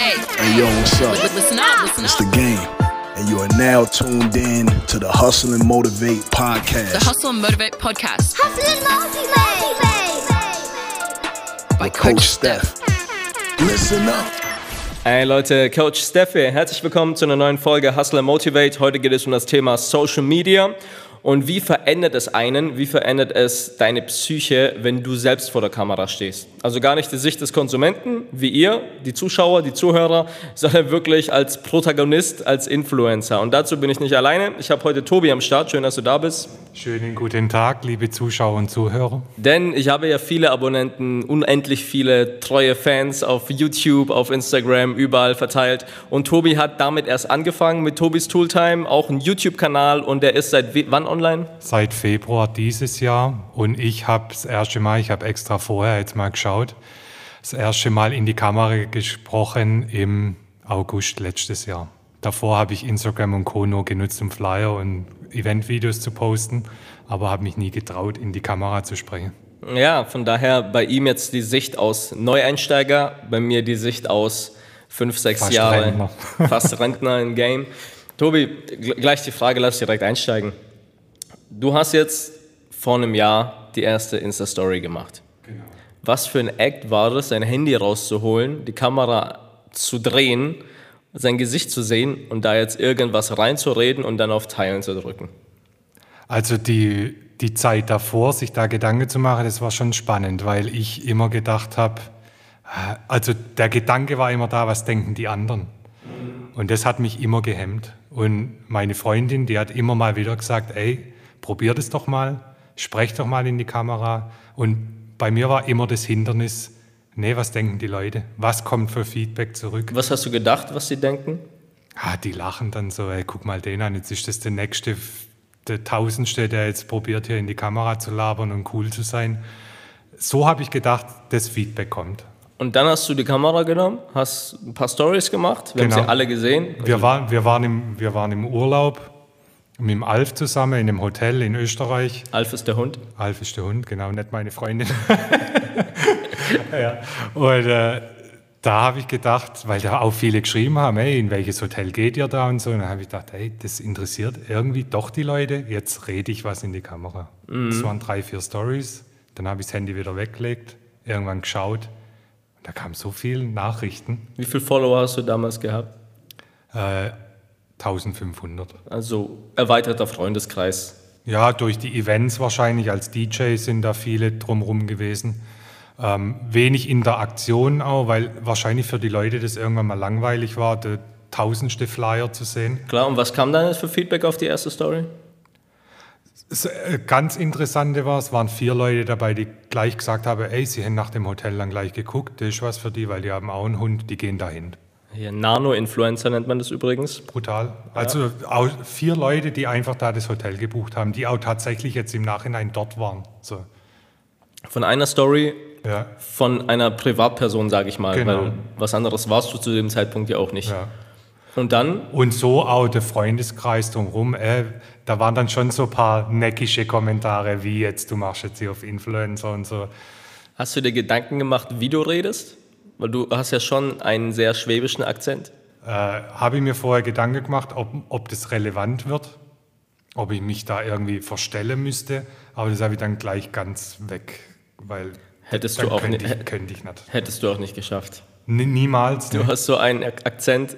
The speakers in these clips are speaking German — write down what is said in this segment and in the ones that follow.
Hey yo, what's up? Listen up, listen It's up. the game. And you are now tuned in to the Hustle and Motivate podcast The Hustle and Motivate podcast Hustle and motivate. by with Coach Steph. Listen up. Hey Leute, Coach Steph hier. Herzlich willkommen zu einer neuen Folge Hustle and Motivate. Heute geht es um das Thema Social Media und wie verändert es einen, wie verändert es deine Psyche, wenn du selbst vor der Kamera stehst. Also gar nicht die Sicht des Konsumenten, wie ihr, die Zuschauer, die Zuhörer, sondern wirklich als Protagonist, als Influencer. Und dazu bin ich nicht alleine. Ich habe heute Tobi am Start. Schön, dass du da bist. Schönen guten Tag, liebe Zuschauer und Zuhörer. Denn ich habe ja viele Abonnenten, unendlich viele treue Fans auf YouTube, auf Instagram, überall verteilt. Und Tobi hat damit erst angefangen mit Tobis Tooltime, auch ein YouTube-Kanal und der ist seit wann online? Seit Februar dieses Jahr und ich habe das erste Mal, ich habe extra vorher jetzt mal geschaut, das erste Mal in die Kamera gesprochen im August letztes Jahr. Davor habe ich Instagram und Co. nur genutzt, um Flyer und Eventvideos zu posten, aber habe mich nie getraut, in die Kamera zu sprechen. Ja, von daher bei ihm jetzt die Sicht aus Neueinsteiger, bei mir die Sicht aus fünf, sechs Fast Jahre, Rentner. fast Rentner im Game. Tobi, gl- gleich die Frage, lass direkt einsteigen. Du hast jetzt vor einem Jahr die erste Insta-Story gemacht. Genau. Was für ein Act war es, sein Handy rauszuholen, die Kamera zu drehen, sein Gesicht zu sehen und da jetzt irgendwas reinzureden und dann auf Teilen zu drücken? Also die, die Zeit davor, sich da Gedanken zu machen, das war schon spannend, weil ich immer gedacht habe, äh, also der Gedanke war immer da, was denken die anderen? Und das hat mich immer gehemmt. Und meine Freundin, die hat immer mal wieder gesagt, ey, probier das doch mal, sprech doch mal in die Kamera. Und bei mir war immer das Hindernis, nee, was denken die Leute? Was kommt für Feedback zurück? Was hast du gedacht, was sie denken? Ah, die lachen dann so, ey, guck mal den an, jetzt ist das der nächste, der Tausendste, der jetzt probiert, hier in die Kamera zu labern und cool zu sein. So habe ich gedacht, das Feedback kommt. Und dann hast du die Kamera genommen, hast ein paar Stories gemacht, wir haben Genau. sie alle gesehen. Wir, waren, wir, waren im, wir waren im Urlaub mit dem Alf zusammen in einem Hotel in Österreich. Alf ist der Hund. Alf ist der Hund, genau, nicht meine Freundin. ja. Und äh, da habe ich gedacht, weil da auch viele geschrieben haben, hey, in welches Hotel geht ihr da und so. Und dann habe ich gedacht, hey, das interessiert irgendwie doch die Leute. Jetzt rede ich was in die Kamera. Das waren drei, vier Stories. Dann habe ich das Handy wieder weggelegt, irgendwann geschaut. Und da kamen so viele Nachrichten. Wie viele Follower hast du damals gehabt? Äh, 1500. Also erweiterter Freundeskreis. Ja, durch die Events wahrscheinlich. Als DJ sind da viele drumherum gewesen. Ähm, wenig Interaktion auch, weil wahrscheinlich für die Leute das irgendwann mal langweilig war, der tausendste Flyer zu sehen. Klar, und was kam dann für Feedback auf die erste Story? Das äh, ganz Interessante war, es waren vier Leute dabei, die gleich gesagt haben, ey, sie haben nach dem Hotel dann gleich geguckt, das ist was für die, weil die haben auch einen Hund, die gehen dahin. Hier, Nano-Influencer nennt man das übrigens. Brutal. Also auch vier Leute, die einfach da das Hotel gebucht haben, die auch tatsächlich jetzt im Nachhinein dort waren. So, Von einer Story ja, von einer Privatperson, sage ich mal, Genau. weil was anderes warst du zu dem Zeitpunkt ja auch nicht. ja. Und dann, Und so auch der Freundeskreis drumherum. Äh, da waren dann schon so ein paar neckische Kommentare, wie jetzt, du machst jetzt hier auf Influencer und so. hast du dir Gedanken gemacht, wie du redest? Weil du hast ja schon einen sehr schwäbischen Akzent. Äh, Habe ich mir vorher Gedanken gemacht, ob, ob das relevant wird, ob ich mich da irgendwie verstellen müsste. Aber das habe ich dann gleich ganz weg, weil Hättest du auch könnte nicht- ich, könnte ich nicht. Hättest du auch nicht geschafft. N niemals. Du ne? hast so einen Ak- Akzent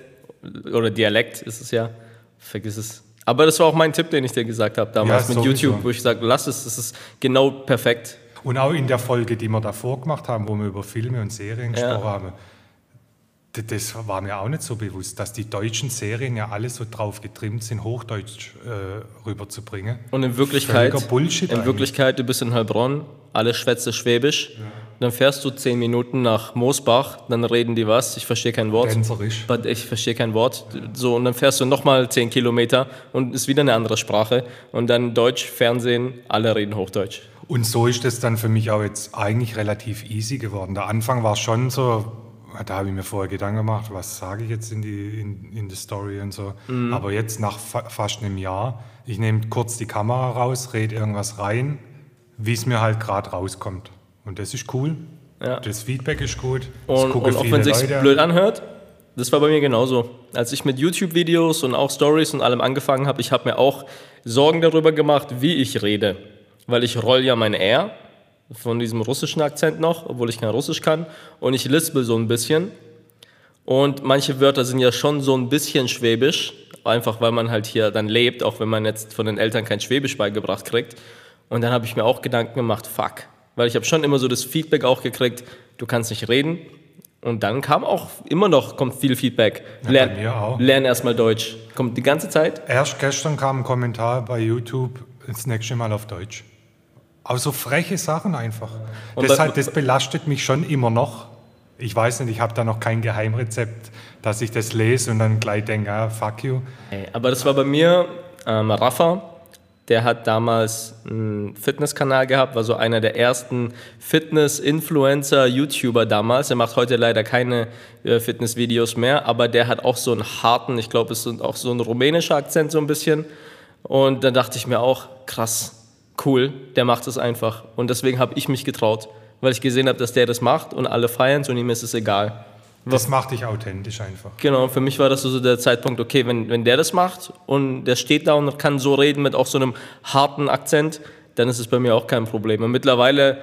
oder Dialekt ist es ja. Vergiss es. Aber das war auch mein Tipp, den ich dir gesagt habe damals Ja, mit sowieso. YouTube, wo ich sage, lass es, das ist genau perfekt. Und auch in der Folge, die wir davor gemacht haben, wo wir über Filme und Serien Ja. gesprochen haben, das war mir auch nicht so bewusst, dass die deutschen Serien ja alle so drauf getrimmt sind, Hochdeutsch äh, rüberzubringen. Und in Wirklichkeit, Bullshit in eigentlich. Wirklichkeit, du bist in Heilbronn, alle schwätze Schwäbisch. Dann fährst du zehn Minuten nach Moosbach, dann reden die was, ich verstehe kein Wort. Tänzerisch. But Ich verstehe kein Wort. So, und dann fährst du nochmal zehn Kilometer und ist wieder eine andere Sprache. Und dann Deutsch, Fernsehen, alle reden Hochdeutsch. Und so ist es dann für mich auch jetzt eigentlich relativ easy geworden. Der Anfang war schon so, da habe ich mir vorher Gedanken gemacht, was sage ich jetzt in die, in, in die Story und so. Mhm. Aber jetzt nach fa fast einem Jahr, ich nehme kurz die Kamera raus, rede irgendwas rein, wie es mir halt gerade rauskommt. Und das ist cool. Ja. Das Feedback ist gut. Und, und auch wenn es sich blöd anhört, Das war bei mir genauso. Als ich mit YouTube-Videos und auch Stories und allem angefangen habe, ich habe mir auch Sorgen darüber gemacht, wie ich rede. Weil ich roll ja mein R von diesem russischen Akzent noch, obwohl ich kein Russisch kann. Und ich lispel so ein bisschen. Und manche Wörter sind ja schon so ein bisschen schwäbisch, einfach weil man halt hier dann lebt, auch wenn man jetzt von den Eltern kein Schwäbisch beigebracht kriegt. Und dann habe ich mir auch Gedanken gemacht, fuck. Weil ich habe schon immer so das Feedback auch gekriegt, du kannst nicht reden. Und dann kam auch immer noch kommt viel Feedback. Ja, mir auch. lern erstmal Deutsch. Kommt die ganze Zeit. Erst gestern kam ein Kommentar bei YouTube, das nächste Mal auf Deutsch. Aber so freche Sachen einfach. Und halt, das belastet mich schon immer noch. Ich weiß nicht, ich habe da noch kein Geheimrezept, dass ich das lese und dann gleich denke, ah, fuck you. Aber das war bei mir ähm, Rafa. Der hat damals einen Fitnesskanal gehabt, war so einer der ersten Fitness-Influencer, YouTuber damals. Er macht heute leider keine äh, Fitnessvideos mehr, aber der hat auch so einen harten, ich glaube, es ist auch so ein rumänischer Akzent so ein bisschen. Und dann dachte ich mir auch, krass, cool, der macht es einfach. Und deswegen habe ich mich getraut, weil ich gesehen habe, dass der das macht und alle feiern und ihm ist es egal. Das macht dich authentisch einfach. Genau, für mich war das so der Zeitpunkt, okay, wenn, wenn der das macht und der steht da und kann so reden mit auch so einem harten Akzent, dann ist es bei mir auch kein Problem. Und mittlerweile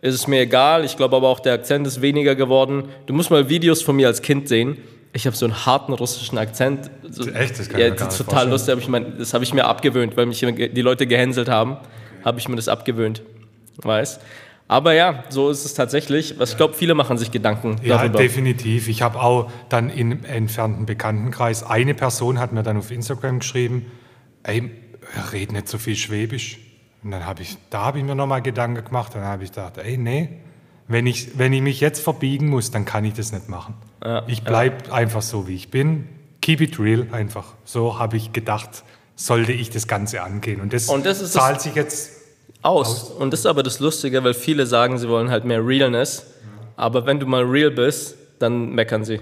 ist es mir egal, ich glaube aber auch der Akzent ist weniger geworden. Du musst mal Videos von mir als Kind sehen. Ich habe so einen harten russischen Akzent. Echt? Das kann ja, ich mir gar nicht total vorstellen. lustig. aber Ich mein, das habe ich mir abgewöhnt, weil mich die Leute gehänselt haben, habe ich mir das abgewöhnt. Weiß. Aber ja, so ist es tatsächlich. Was ich glaube, viele machen sich Gedanken Ja, darüber. definitiv. Ich habe auch dann im entfernten Bekanntenkreis, eine Person hat mir dann auf Instagram geschrieben, ey, red nicht so viel Schwäbisch. Und dann habe ich, da habe ich mir nochmal Gedanken gemacht, dann habe ich gedacht, ey, nee, wenn ich, wenn ich mich jetzt verbiegen muss, dann kann ich das nicht machen. ich bleibe einfach so, wie ich bin. Keep it real einfach. So habe ich gedacht, sollte ich das Ganze angehen. Und das, Und das ist das- zahlt sich jetzt aus. Und das ist aber das Lustige, weil viele sagen, sie wollen halt mehr Realness. Aber wenn du mal real bist, dann meckern sie.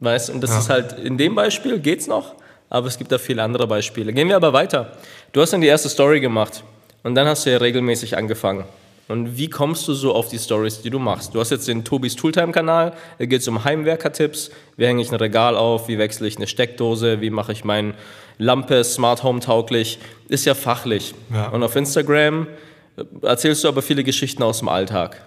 Weißt Und das Ja. ist halt, in dem Beispiel geht's noch, aber es gibt da viele andere Beispiele. Gehen wir aber weiter. Du hast dann die erste Story gemacht und dann hast du ja regelmäßig angefangen. Und wie kommst du so auf die Stories, die du machst? Du hast jetzt den Tobis Tooltime-Kanal, da geht es um Heimwerker-Tipps. Wie hänge ich ein Regal auf? Wie wechsle ich eine Steckdose? Wie mache ich meine Lampe Smart Home tauglich? Ist ja fachlich. Ja. Und auf Instagram äh, erzählst du aber viele Geschichten aus dem Alltag.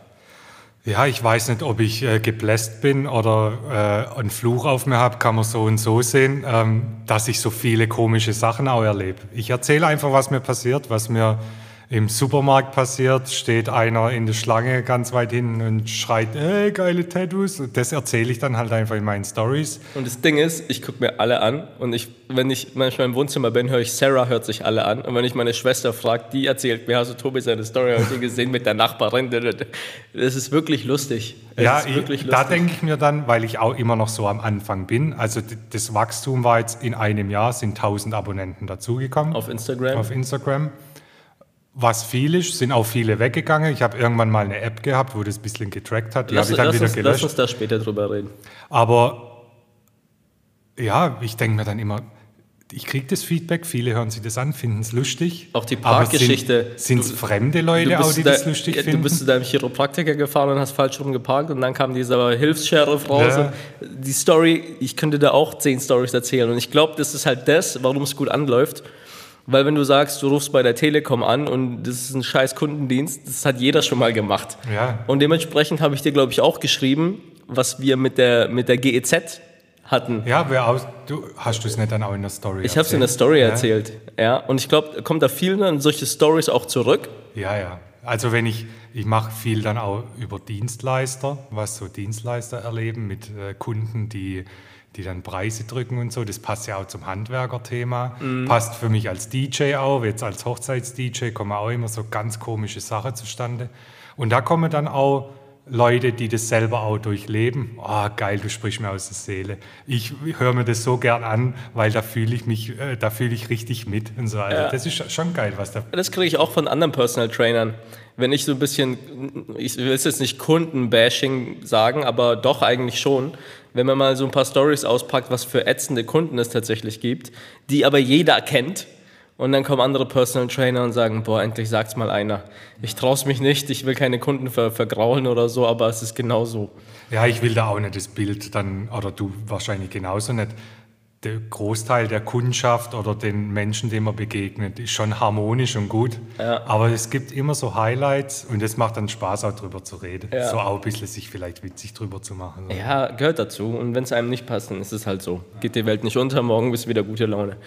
Ja, ich weiß nicht, ob ich äh, gebläst bin oder äh, einen Fluch auf mir habe, kann man so und so sehen, ähm, dass ich so viele komische Sachen auch erlebe. Ich erzähle einfach, was mir passiert, was mir im Supermarkt passiert, steht einer in der Schlange ganz weit hinten und schreit, ey, geile Tattoos. Und das erzähle ich dann halt einfach in meinen Stories. Und das Ding ist, ich gucke mir alle an und ich, wenn ich manchmal im Wohnzimmer bin, höre ich Sarah hört sich alle an. Und wenn ich meine Schwester frage, die erzählt mir, hast du Tobi seine Story heute gesehen mit der Nachbarin? Das ist wirklich lustig. Es Ja, ich, wirklich da lustig. denke ich mir dann, weil ich auch immer noch so am Anfang bin, also das Wachstum war jetzt in einem Jahr, sind 1000 Abonnenten dazugekommen. Auf Instagram. auf Instagram. Was viel ist, sind auch viele weggegangen. Ich habe irgendwann mal eine App gehabt, wo das ein bisschen getrackt hat. Die lass, ich dann lass, wieder uns, lass gelöscht. uns da später drüber reden. Aber ja, ich denke mir dann immer, ich kriege das Feedback, viele hören sich das an, finden es lustig. Auch die Parkgeschichte. Sind es fremde Leute auch, die da, das lustig ja, finden? du bist zu deinem Chiropraktiker gefahren und hast falsch rum geparkt und dann kam dieser Hilfs-Sheriff raus. Ja. Die Story, ich könnte da auch zehn Stories erzählen und ich glaube, das ist halt das, warum es gut anläuft. Weil wenn du sagst, du rufst bei der Telekom an und das ist ein scheiß Kundendienst, das hat jeder schon mal gemacht. Ja. Und dementsprechend habe ich dir, glaube ich, auch geschrieben, was wir mit der, mit der GEZ hatten. ja, wer aus, du, hast du es nicht dann auch in der Story Ich habe es in der Story erzählt. Ja. Und ich glaube, kommt da viel an solche Stories auch zurück. Ja, ja. Also wenn ich, ich mache viel dann auch über Dienstleister, was so Dienstleister erleben mit äh, Kunden, die, die dann Preise drücken und so. Das passt ja auch zum Handwerkerthema. Passt für mich als DJ auch. Jetzt als Hochzeits-DJ kommen auch immer so ganz komische Sachen zustande. Und da kommen dann auch Leute, die das selber auch durchleben. Oh, geil, du sprichst mir aus der Seele. Ich höre mir das so gern an, weil da fühle ich mich, äh, da fühle ich richtig mit und so. Also Ja. das ist schon geil, was da Das kriege ich auch von anderen Personal Trainern. Wenn ich so ein bisschen, ich will es jetzt nicht Kundenbashing sagen, aber doch eigentlich schon. Wenn man mal so ein paar Stories auspackt, was für ätzende Kunden es tatsächlich gibt, die aber jeder kennt Und dann kommen andere Personal Trainer und sagen, boah, endlich sagt's mal einer. Ich trau's mich nicht, ich will keine Kunden ver vergraulen oder so, aber es ist genau so. Ja, ich will da auch nicht das Bild dann, oder du wahrscheinlich genauso nicht. Der Großteil der Kundschaft oder den Menschen, denen man begegnet, ist schon harmonisch und gut. Aber es gibt immer so Highlights und es macht dann Spaß, auch drüber zu reden. Ja. So auch ein bisschen sich vielleicht witzig drüber zu machen. So. Ja, gehört dazu. Und wenn es einem nicht passt, dann ist es halt so. Geht die Welt nicht unter, morgen bist du wieder gute Laune.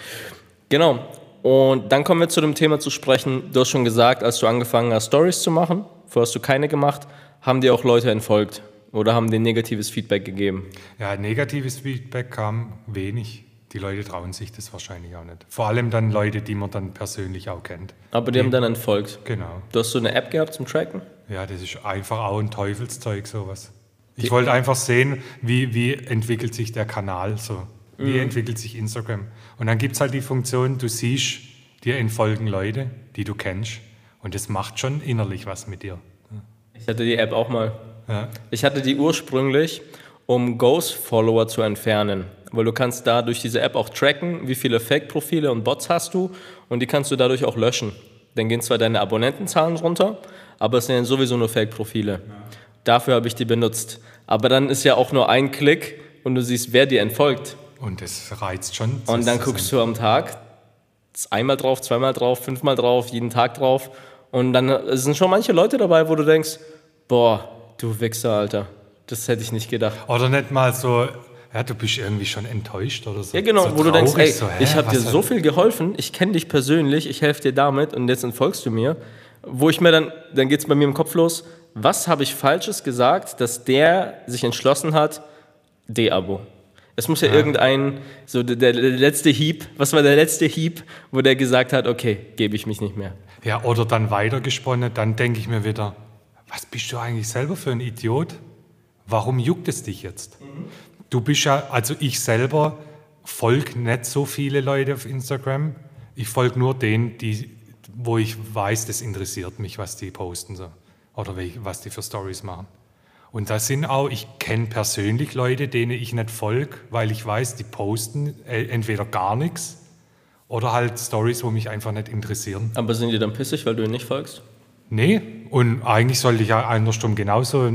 Genau. Und dann kommen wir zu dem Thema zu sprechen. Du hast schon gesagt, als du angefangen hast, Stories zu machen, vorher hast du keine gemacht, haben dir auch Leute entfolgt oder haben dir negatives Feedback gegeben. Ja, negatives Feedback kam wenig. Die Leute trauen sich das wahrscheinlich auch nicht. Vor allem dann Leute, die man dann persönlich auch kennt. Aber die haben dann entfolgt. Genau. Du hast so eine App gehabt zum Tracken? Ja, das ist einfach auch ein Teufelszeug, sowas. Ich wollte einfach sehen, wie, wie entwickelt sich der Kanal so. Wie entwickelt sich Instagram. Und dann gibt es halt die Funktion, du siehst, dir entfolgen Leute, die du kennst. Und das macht schon innerlich was mit dir. Ich hatte die App auch mal. Ja. Ich hatte die ursprünglich, um Ghost-Follower zu entfernen. Weil du kannst da durch diese App auch tracken, wie viele Fake-Profile und Bots hast du und die kannst du dadurch auch löschen. Dann gehen zwar deine Abonnentenzahlen runter, aber es sind ja sowieso nur Fake-Profile. Dafür habe ich die benutzt. Aber dann ist ja auch nur ein Klick und du siehst, wer dir entfolgt. Und das reizt schon. Und dann guckst du am Tag einmal drauf, zweimal drauf, fünfmal drauf, jeden Tag drauf. Und dann sind schon manche Leute dabei, wo du denkst, boah, du Wichser, Alter. Das hätte ich nicht gedacht. Oder nicht mal so, ja, du bist irgendwie schon enttäuscht oder so. Ja, genau, so wo du denkst, ey, so, hä, ich habe dir so viel geholfen, ich kenne dich persönlich, ich helfe dir damit und jetzt entfolgst du mir. Wo ich mir dann, dann geht es bei mir im Kopf los, was habe ich Falsches gesagt, dass der sich entschlossen hat, De-Abo. Es muss ja, irgendein, so der, der letzte Hieb, was war der letzte Hieb, wo der gesagt hat, okay, gebe ich mich nicht mehr. Ja, oder dann weitergesponnen, dann denke ich mir wieder, was bist du eigentlich selber für ein Idiot? Warum juckt es dich jetzt? Du bist ja, also ich selber folge nicht so viele Leute auf Instagram. Ich folge nur denen, die, wo ich weiß, das interessiert mich, was die posten so. oder was die für Stories machen. Und da sind auch, ich kenne persönlich Leute, denen ich nicht folge, weil ich weiß, die posten äh, entweder gar nichts oder halt Stories, wo mich einfach nicht interessieren. Aber sind die dann pissig, weil du ihnen nicht folgst? Nee, und eigentlich sollte ich ja andersrum genauso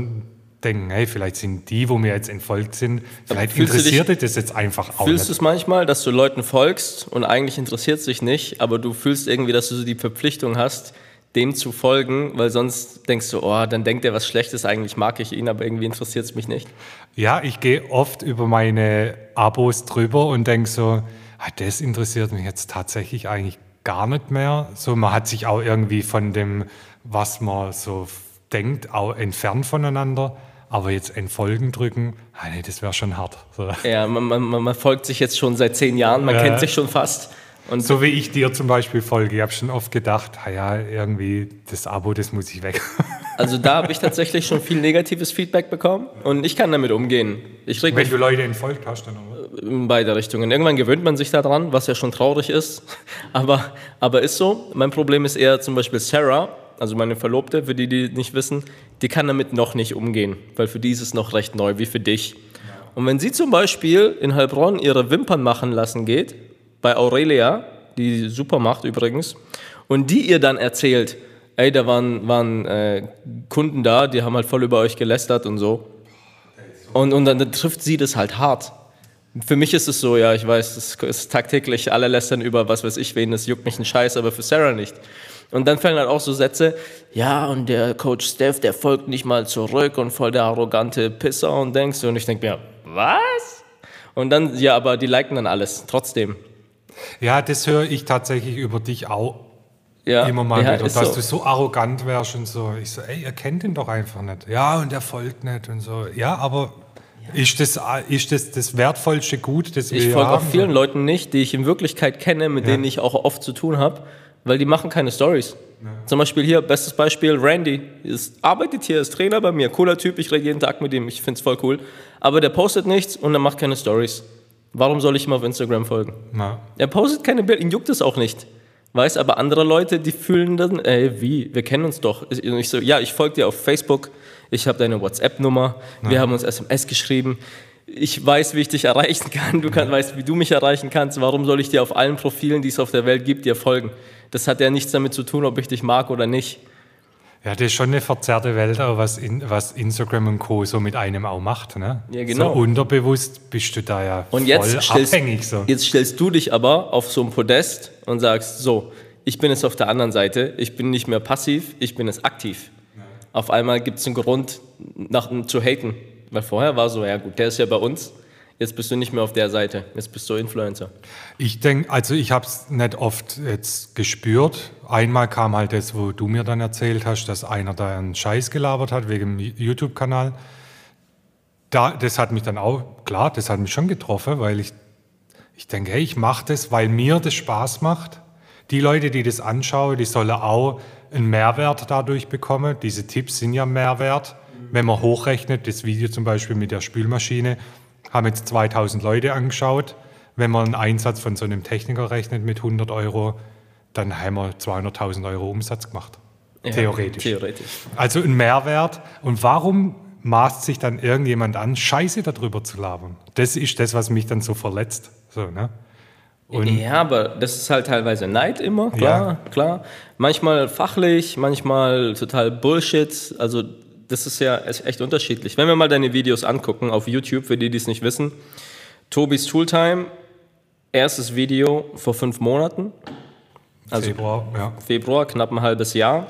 denken, hey, vielleicht sind die, wo mir jetzt entfolgt sind, vielleicht interessiert dich das jetzt einfach auch Fühlst du es manchmal, dass du Leuten folgst und eigentlich interessiert es dich nicht, aber du fühlst irgendwie, dass du so die Verpflichtung hast, dem zu folgen, weil sonst denkst du, oh, dann denkt er was Schlechtes, eigentlich mag ich ihn, aber irgendwie interessiert es mich nicht. Ja, ich gehe oft über meine Abos drüber und denke so, ah, das interessiert mich jetzt tatsächlich eigentlich gar nicht mehr. So, man hat sich auch irgendwie von dem, was man so denkt, auch entfernt voneinander. Aber jetzt entfolgen drücken, ah, nee, das wäre schon hart. So. Ja, man, man, man folgt sich jetzt schon seit zehn Jahren, man Ja. kennt sich schon fast. Und So wie ich dir zum Beispiel folge. Ich habe schon oft gedacht, ah ja, irgendwie das Abo, das muss ich weg. also da habe ich tatsächlich schon viel negatives Feedback bekommen und ich kann damit umgehen. Ich mich Wenn du Leute entfolgt hast, dann aber. in beide Richtungen. Irgendwann gewöhnt man sich daran, was ja schon traurig ist, aber, aber ist so. Mein Problem ist eher zum Beispiel Sarah, also meine Verlobte, für die, die nicht wissen, die kann damit noch nicht umgehen, weil für die ist es noch recht neu, wie für dich. Und wenn sie zum Beispiel in Heilbronn ihre Wimpern machen lassen geht, bei Aurelia, die super macht übrigens, und die ihr dann erzählt, ey, da waren, waren äh, Kunden da, die haben halt voll über euch gelästert und so. Und, und dann trifft sie das halt hart. Für mich ist es so, ja, ich weiß, es ist tagtäglich, alle lästern über was weiß ich wen, das juckt mich ein Scheiß, aber für Sarah nicht. Und dann fallen halt auch so Sätze, ja, und der Coach Steph, der folgt nicht mal zurück und voll der arrogante Pisser und denkst du, und ich denke mir, was? Und dann, ja, aber die liken dann alles, trotzdem. Ja, das höre ich tatsächlich über dich auch Ja, immer mal ja, wieder, dass so. du so arrogant wärst und so. Ich so, ey, ihr kennt ihn doch einfach nicht. Ja, und er folgt nicht und so. Ja, aber ist, das, ist das das wertvollste Gut, das wir Ich hier folge auch haben? vielen Leuten nicht, die ich in Wirklichkeit kenne, mit Ja. denen ich auch oft zu tun habe, weil die machen keine Stories. Zum Beispiel hier, bestes Beispiel, Randy, ist, arbeitet hier, ist Trainer bei mir, cooler Typ, ich rede jeden Tag mit ihm, ich finde es voll cool. Aber der postet nichts und er macht keine Stories. Warum soll ich ihm auf Instagram folgen? Ja. Er postet keine Bilder, ihn juckt es auch nicht. Weiß aber andere Leute, die fühlen dann, ey, wie, wir kennen uns doch. Und ich so, ja, ich folge dir auf Facebook, ich habe deine WhatsApp-Nummer, wir haben uns SMS geschrieben. ich weiß, wie ich dich erreichen kann, du kann, weißt, wie du mich erreichen kannst, warum soll ich dir auf allen Profilen, die es auf der Welt gibt, dir folgen? Das hat ja nichts damit zu tun, ob ich dich mag oder nicht. Ja, das ist schon eine verzerrte Welt, auch was, in, was Instagram und Co. so mit einem auch macht. Ne? Ja, genau. So unterbewusst bist du da ja Und voll jetzt stellst, abhängig. So. jetzt stellst du dich aber auf so ein Podest und sagst, so, ich bin jetzt auf der anderen Seite, ich bin nicht mehr passiv, ich bin jetzt aktiv. Auf einmal gibt es einen Grund, nach, zu haten. Weil vorher war so, ja gut, der ist ja bei uns, jetzt bist du nicht mehr auf der Seite, jetzt bist du Influencer. Ich denke, also ich habe es nicht oft jetzt gespürt. Einmal kam halt das, wo du mir dann erzählt hast, dass einer da einen Scheiß gelabert hat wegen dem YouTube-Kanal. Da, das hat mich dann auch, klar, das hat mich schon getroffen, weil ich, ich denke, hey, ich mache das, weil mir das Spaß macht. Die Leute, die das anschauen, die sollen auch einen Mehrwert dadurch bekommen. Diese Tipps sind ja Mehrwert. Wenn man hochrechnet, das Video zum Beispiel mit der Spülmaschine, haben jetzt 2000 Leute angeschaut. Wenn man einen Einsatz von so einem Techniker rechnet mit 100 Euro, dann haben wir 200.000 Euro Umsatz gemacht. Ja, Theoretisch. Theoretisch. Also ein Mehrwert. Und warum maßt sich dann irgendjemand an, Scheiße darüber zu labern? Das ist das, was mich dann so verletzt. So, ne? Und ja, aber das ist halt teilweise Neid immer, klar, Ja. klar. Manchmal fachlich, manchmal total Bullshit. Also das ist ja echt unterschiedlich. Wenn wir mal deine Videos angucken auf YouTube, für die, die es nicht wissen. Tobis Tooltime, erstes Video vor fünf Monaten, also Februar, ja. Februar, knapp ein halbes Jahr.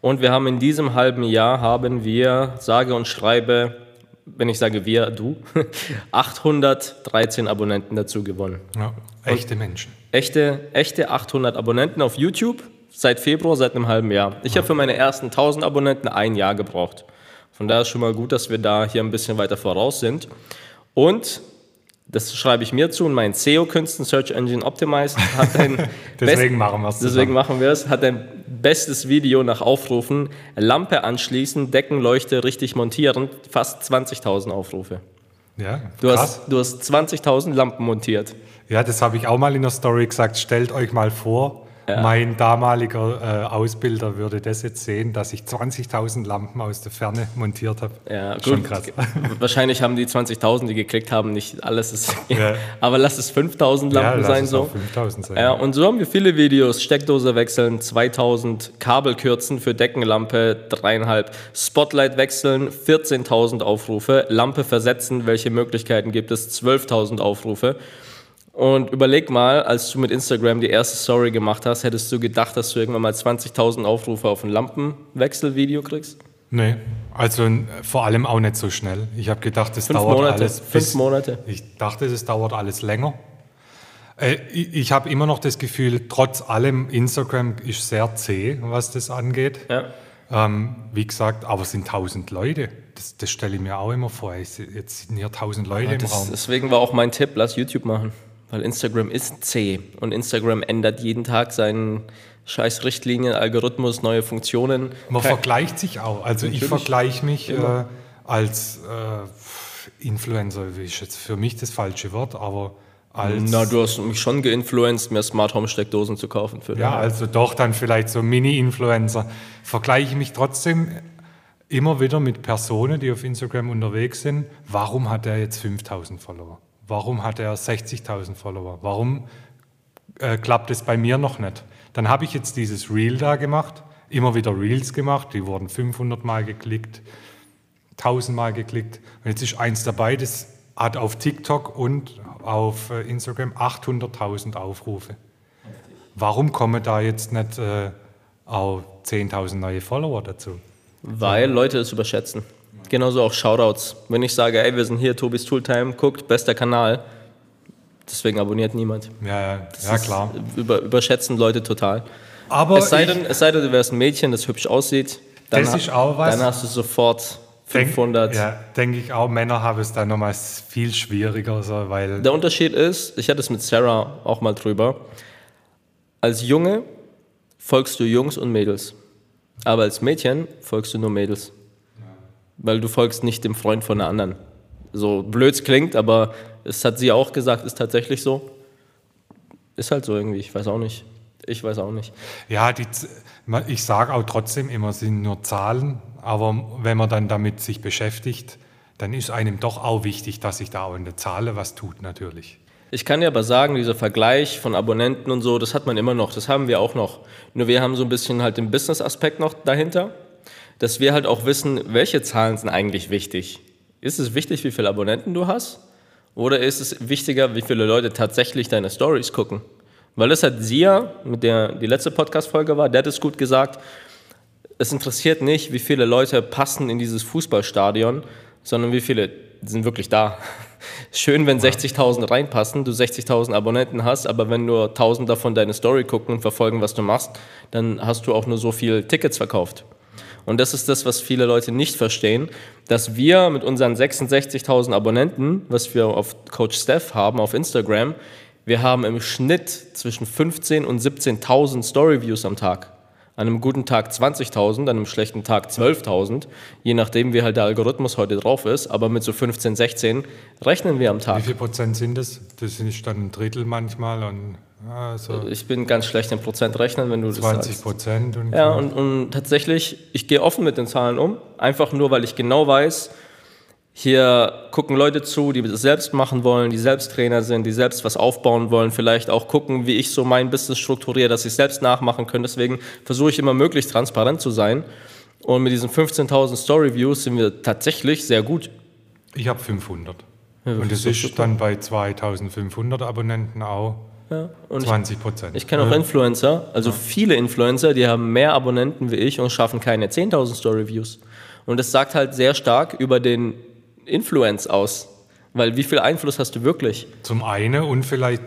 Und wir haben in diesem halben Jahr, haben wir, sage und schreibe, wenn ich sage wir, du, 813 Abonnenten dazu gewonnen. ja. Echte Menschen. Echte, echte 800 Abonnenten auf YouTube seit Februar, seit einem halben Jahr. Ich habe für meine ersten 1000 Abonnenten ein Jahr gebraucht. Von daher ist schon mal gut, dass wir da hier ein bisschen weiter voraus sind. Und das schreibe ich mir zu und mein SEO-Künsten, Search Engine Optimized, hat ein Deswegen machen wir's Deswegen zusammen. machen wir es. Hat ein bestes Video nach Aufrufen. Lampe anschließen, Deckenleuchte richtig montieren, fast 20.000 Aufrufe. Ja, Du krass. hast, du hast 20.000 Lampen montiert. Ja, das habe ich auch mal in der Story gesagt. Stellt euch mal vor, mein damaliger äh, Ausbilder würde das jetzt sehen, dass ich 20.000 Lampen aus der Ferne montiert habe. Ja, gut. Schon krass. Wahrscheinlich haben die 20.000, die geklickt haben, nicht alles. Ist, Ja. Aber lass es 5.000 Lampen lass sein es so. auch 5000 sein. Ja, und so haben wir viele Videos. Steckdose wechseln, 2000, Kabel kürzen für Deckenlampe, dreieinhalb, Spotlight wechseln, 14.000 Aufrufe, Lampe versetzen, welche Möglichkeiten gibt es, 12.000 Aufrufe. Und überleg mal, als du mit Instagram die erste Story gemacht hast, hättest du gedacht, dass du irgendwann mal 20.000 Aufrufe auf ein Lampenwechselvideo kriegst? Nee, also vor allem auch nicht so schnell. Ich habe gedacht, das Fünf dauert Monate, alles. fünf Monate. Ich dachte, es dauert alles länger. Äh, ich ich habe immer noch das Gefühl, trotz allem, Instagram ist sehr zäh, was das angeht. Ja. Ähm, wie gesagt, aber es sind 1000 Leute. Das, das stelle ich mir auch immer vor. Ich, jetzt sind hier 1000 Leute im Das, Raum. deswegen war auch mein Tipp, lass YouTube machen. Weil Instagram ist zäh und Instagram ändert jeden Tag seinen scheiß Richtlinien, Algorithmus, neue Funktionen. Man vergleicht sich auch. Also ich Natürlich. vergleiche mich äh, als äh, Influencer, wie ist jetzt für mich das falsche Wort, aber als Na, du hast mich schon geinfluenced, mir Smart Home Steckdosen zu kaufen. Für Ja, also doch dann vielleicht so Mini-Influencer. Vergleiche ich mich trotzdem immer wieder mit Personen, die auf Instagram unterwegs sind. Warum hat er jetzt 5000 Follower? Warum hat er 60.000 Follower? Warum äh, klappt es bei mir noch nicht? Dann habe ich jetzt dieses Reel da gemacht, immer wieder Reels gemacht, die wurden 500 Mal geklickt, 1000 Mal geklickt. Und jetzt ist eins dabei, das hat auf TikTok und auf äh, Instagram 800.000 Aufrufe. Warum kommen da jetzt nicht äh, auch 10.000 neue Follower dazu? Weil Leute es überschätzen. Genauso auch Shoutouts. Wenn ich sage, ey, wir sind hier, Tobis Tooltime, guckt, bester Kanal. Deswegen abonniert niemand. Ja, ja, ja klar. Über, überschätzen Leute total. Aber es, sei denn, es sei denn, du wärst ein Mädchen, das hübsch aussieht. Dann Das ist auch was. Dann hast du sofort 500. denk, ja, denke ich auch, Männer haben es dann nochmal viel schwieriger, so, weil Der Unterschied ist, ich hatte es mit Sarah auch mal drüber. Als Junge folgst du Jungs und Mädels. Aber als Mädchen folgst du nur Mädels. Weil du folgst nicht dem Freund von einer anderen. So blöd klingt, aber es hat sie auch gesagt, ist tatsächlich so. Ist halt so irgendwie, ich weiß auch nicht. Ich weiß auch nicht. Ja, die, ich sage auch trotzdem immer, es sind nur Zahlen, aber wenn man dann damit sich beschäftigt, dann ist einem doch auch wichtig, dass sich da auch in der Zahl was tut natürlich. Ich kann dir aber sagen, dieser Vergleich von Abonnenten und so, das hat man immer noch, das haben wir auch noch. Nur wir haben so ein bisschen halt den Business-Aspekt noch dahinter, dass wir halt auch wissen, welche Zahlen sind eigentlich wichtig. Ist es wichtig, wie viele Abonnenten du hast? Oder ist es wichtiger, wie viele Leute tatsächlich deine Stories gucken? Weil das hat Sia, mit der die letzte Podcast-Folge war, der hat es gut gesagt, es interessiert nicht, wie viele Leute passen in dieses Fußballstadion, sondern wie viele sind wirklich da. Schön, wenn 60.000 reinpassen, du 60.000 Abonnenten hast, aber wenn nur 1.000 davon deine Story gucken und verfolgen, was du machst, dann hast du auch nur so viel Tickets verkauft. Und das ist das, was viele Leute nicht verstehen, dass wir mit unseren 66.000 Abonnenten, was wir auf Coach Steph haben auf Instagram, wir haben im Schnitt zwischen 15 und 17.000 Story-Views am Tag an einem guten Tag 20.000, an einem schlechten Tag 12.000, je nachdem, wie halt der Algorithmus heute drauf ist. Aber mit so 15, 16 rechnen wir am Tag. Wie viel Prozent sind das? Das ist dann ein Drittel manchmal und also Ich bin ganz schlecht im Prozent rechnen, wenn du das 20 sagst. Prozent. Und Ja, und, und tatsächlich, ich gehe offen mit den Zahlen um, einfach nur, weil ich genau weiß, hier gucken Leute zu, die das selbst machen wollen, die selbst Trainer sind, die selbst was aufbauen wollen, vielleicht auch gucken, wie ich so mein Business strukturiere, dass sie es selbst nachmachen können. Deswegen versuche ich immer möglichst transparent zu sein. Und mit diesen 15.000 Story-Views sind wir tatsächlich sehr gut. ich habe 500. Ja, und das ist ist dann bei 2500 Abonnenten auch Ja, und ich, 20 Prozent. ich kenne auch Influencer, also viele Influencer, die haben mehr Abonnenten wie ich und schaffen keine 10.000 Story-Views. Und das sagt halt sehr stark über den Influence aus. Weil wie viel Einfluss hast du wirklich? Zum einen und vielleicht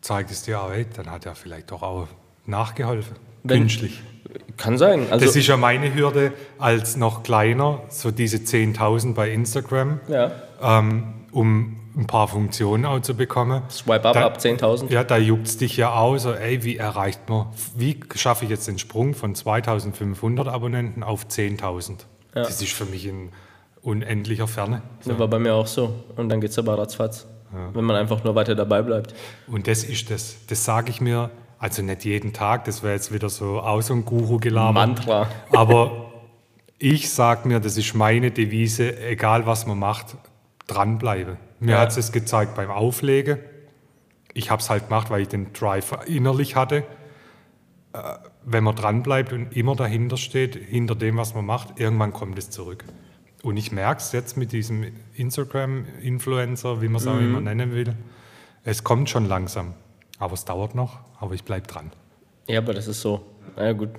zeigt es dir auch, hey, dann hat er vielleicht doch auch nachgeholfen. Wenn- Künstlich. Kann sein. Also, das ist ja meine Hürde als noch kleiner, so diese 10.000 bei Instagram, ja, ähm, um ein paar Funktionen auch zu bekommen. Swipe up Da- ab 10.000. Ja, da juckt es dich ja auch so, ey, wie erreicht man, wie schaffe ich jetzt den Sprung von 2500 Abonnenten auf 10.000? Das ist für mich in unendlicher Ferne. Das war bei mir auch so. Und dann geht es aber ratzfatz. Wenn man einfach nur weiter dabei bleibt. Und das ist das. Das sage ich mir, also nicht jeden Tag, das wäre jetzt wieder so auch so ein Guru-Gelaber. Mantra. Aber ich sage mir, das ist meine Devise, egal was man macht, dranbleiben. Mir Ja. hat es gezeigt beim Auflegen. Ich habe es halt gemacht, weil ich den Drive innerlich hatte. Äh, Wenn man dranbleibt und immer dahinter steht, hinter dem, was man macht, irgendwann kommt es zurück. Und ich merke es jetzt mit diesem Instagram-Influencer, wie man es auch immer nennen will. Es kommt schon langsam. Aber es dauert noch, aber ich bleibe dran. Ja, aber das ist so. Na ja, gut.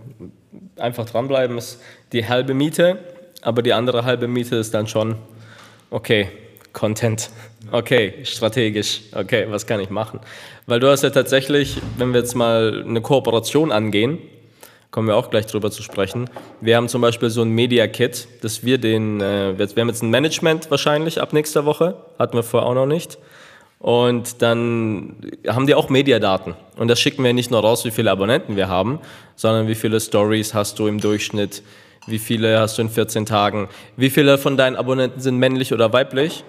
Einfach dranbleiben ist die halbe Miete, aber die andere halbe Miete ist dann schon, okay, Content. Okay, strategisch. Okay, was kann ich machen? Weil du hast ja tatsächlich, wenn wir jetzt mal eine Kooperation angehen, kommen wir auch gleich drüber zu sprechen. Wir haben zum Beispiel so ein Media Kit, dass wir den, äh, wir haben jetzt ein Management wahrscheinlich ab nächster Woche, hatten wir vorher auch noch nicht. Und dann haben die auch Mediadaten. Und das schicken wir nicht nur raus, wie viele Abonnenten wir haben, sondern wie viele Stories hast du im Durchschnitt, wie viele hast du in 14 Tagen, wie viele von deinen Abonnenten sind männlich oder weiblich,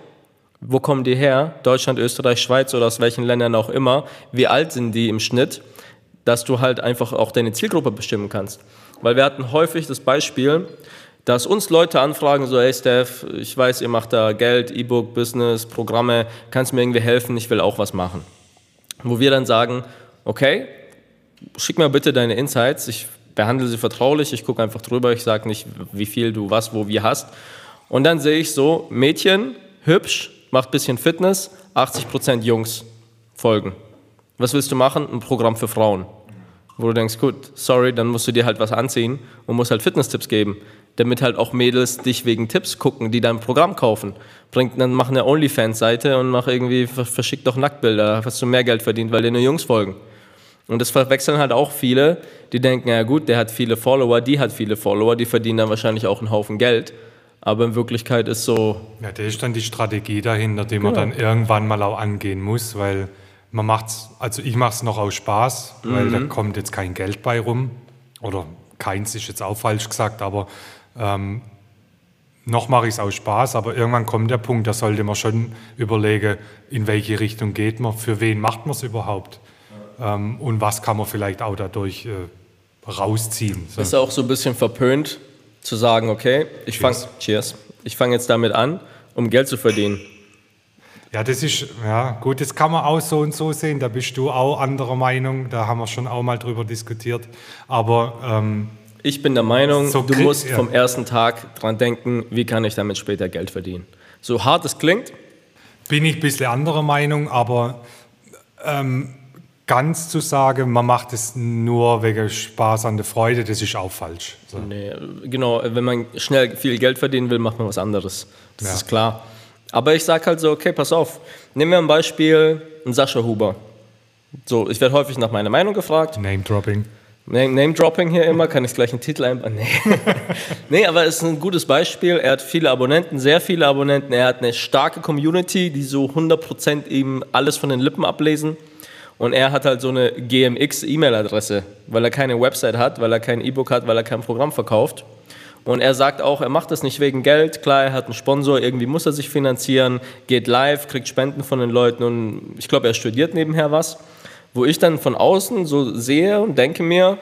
wo kommen die her, Deutschland, Österreich, Schweiz oder aus welchen Ländern auch immer, wie alt sind die im Schnitt, dass du halt einfach auch deine Zielgruppe bestimmen kannst. Weil wir hatten häufig das Beispiel, dass uns Leute anfragen, so, hey Steph, ich weiß, ihr macht da Geld, E-Book, Business, Programme, kannst mir irgendwie helfen, ich will auch was machen. Wo wir dann sagen, okay, schick mir bitte deine Insights, ich behandle sie vertraulich, ich gucke einfach drüber, ich sage nicht, wie viel du was, wo, wie hast. Und dann sehe ich so, Mädchen, hübsch, macht bisschen Fitness, 80% Jungs folgen. Was willst du machen? Ein Programm für Frauen. Wo du denkst, gut, sorry, dann musst du dir halt was anziehen und musst halt Fitness-Tipps geben, damit halt auch Mädels dich wegen Tipps gucken, die dein Programm kaufen. Bringt, dann mach eine OnlyFans-Seite und mach irgendwie, verschick doch Nacktbilder, hast du mehr Geld verdient, weil dir nur Jungs folgen. Und das verwechseln halt auch viele, die denken, ja gut, der hat viele Follower, die hat viele Follower, die verdienen dann wahrscheinlich auch einen Haufen Geld. Aber in Wirklichkeit ist so, Ja, das ist dann die Strategie dahinter, die man dann irgendwann mal auch angehen muss, weil man macht's, also ich mache es noch aus Spaß, weil da kommt jetzt kein Geld bei rum. Oder keins ist jetzt auch falsch gesagt, aber ähm, noch mache ich es aus Spaß, aber irgendwann kommt der Punkt, da sollte man schon überlegen, in welche Richtung geht man, für wen macht man es überhaupt ähm, und was kann man vielleicht auch dadurch äh, rausziehen. So. ist auch so ein bisschen verpönt zu sagen, okay, ich fange Cheers. ich fange jetzt damit an um Geld zu verdienen. Ja, das ist, ja, gut, das kann man auch so und so sehen. Da bist du auch anderer Meinung. Da haben wir schon auch mal drüber diskutiert. Aber ähm, Ich bin der Meinung, So du musst ja. vom ersten Tag dran denken, wie kann ich damit später Geld verdienen. So hart es klingt, bin ich ein bisschen anderer Meinung. Aber ähm, ganz zu sagen, man macht es nur wegen Spaß an der Freude, das ist auch falsch. So. nee, genau, wenn man schnell viel Geld verdienen will, macht man was anderes. Das Ja. ist klar. Aber ich sage halt so, okay, pass auf, nehmen wir ein Beispiel, ein Sascha Huber. So, ich werde häufig nach meiner Meinung gefragt. Name-Dropping. Name- Name-Dropping hier immer, kann ich gleich einen Titel einbauen? Nee. nee, aber es ist ein gutes Beispiel. Er hat viele Abonnenten, sehr viele Abonnenten. Er hat eine starke Community, die so 100% ihm alles von den Lippen ablesen. Und er hat halt so eine GMX-E-Mail-Adresse, weil er keine Website hat, weil er kein E-Book hat, weil er kein Programm verkauft. Und er sagt auch, er macht das nicht wegen Geld. Klar, er hat einen Sponsor, irgendwie muss er sich finanzieren, geht live, kriegt Spenden von den Leuten und ich glaube, er studiert nebenher was. Wo ich dann von außen so sehe und denke mir,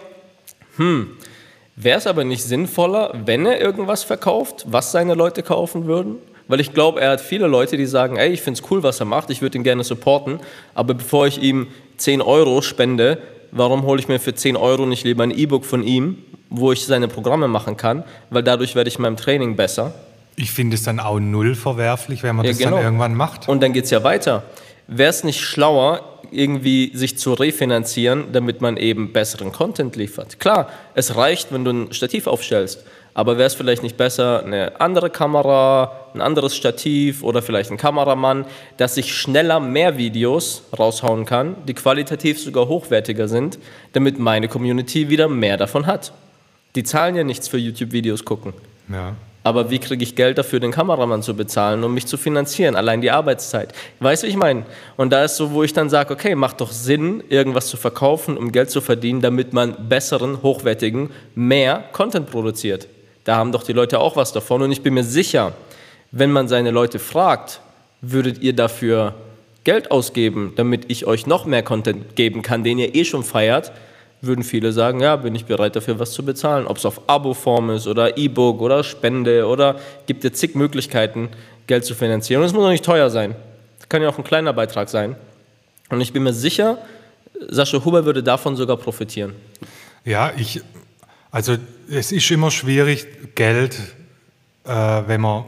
Wäre es aber nicht sinnvoller, wenn er irgendwas verkauft, was seine Leute kaufen würden? Weil ich glaube, er hat viele Leute, die sagen, ey, ich finde es cool, was er macht, ich würde ihn gerne supporten, aber bevor ich ihm 10 Euro spende, warum hole ich mir für 10 Euro nicht lieber ein E-Book von ihm, wo ich seine Programme machen kann, weil dadurch werde ich in meinem Training besser. Ich finde es dann auch null verwerflich, wenn man Ja, das genau. dann irgendwann macht. Und dann geht es ja weiter. Wäre es nicht schlauer, irgendwie sich zu refinanzieren, damit man eben besseren Content liefert? Klar, es reicht, wenn du ein Stativ aufstellst, aber wäre es vielleicht nicht besser, eine andere Kamera, ein anderes Stativ oder vielleicht ein Kameramann, dass ich schneller mehr Videos raushauen kann, die qualitativ sogar hochwertiger sind, damit meine Community wieder mehr davon hat? Die zahlen ja nichts für YouTube-Videos gucken. Ja. Aber wie kriege ich Geld dafür, den Kameramann zu bezahlen, um mich zu finanzieren? Allein die Arbeitszeit. Weißt du, wie ich meine? Und da ist so, wo ich dann sage, okay, macht doch Sinn, irgendwas zu verkaufen, um Geld zu verdienen, damit man besseren, hochwertigen, mehr Content produziert. Da haben doch die Leute auch was davon. Und ich bin mir sicher, wenn man seine Leute fragt, würdet ihr dafür Geld ausgeben, damit ich euch noch mehr Content geben kann, den ihr eh schon feiert, würden viele sagen, ja, bin ich bereit dafür was zu bezahlen. Ob es auf Abo-Form ist oder E-Book oder Spende oder gibt ja zig Möglichkeiten, Geld zu finanzieren. Und es muss auch nicht teuer sein. Das kann ja auch ein kleiner Beitrag sein. Und ich bin mir sicher, Sascha Huber würde davon sogar profitieren. Ja, ich, also es ist immer schwierig, Geld, äh, wenn man,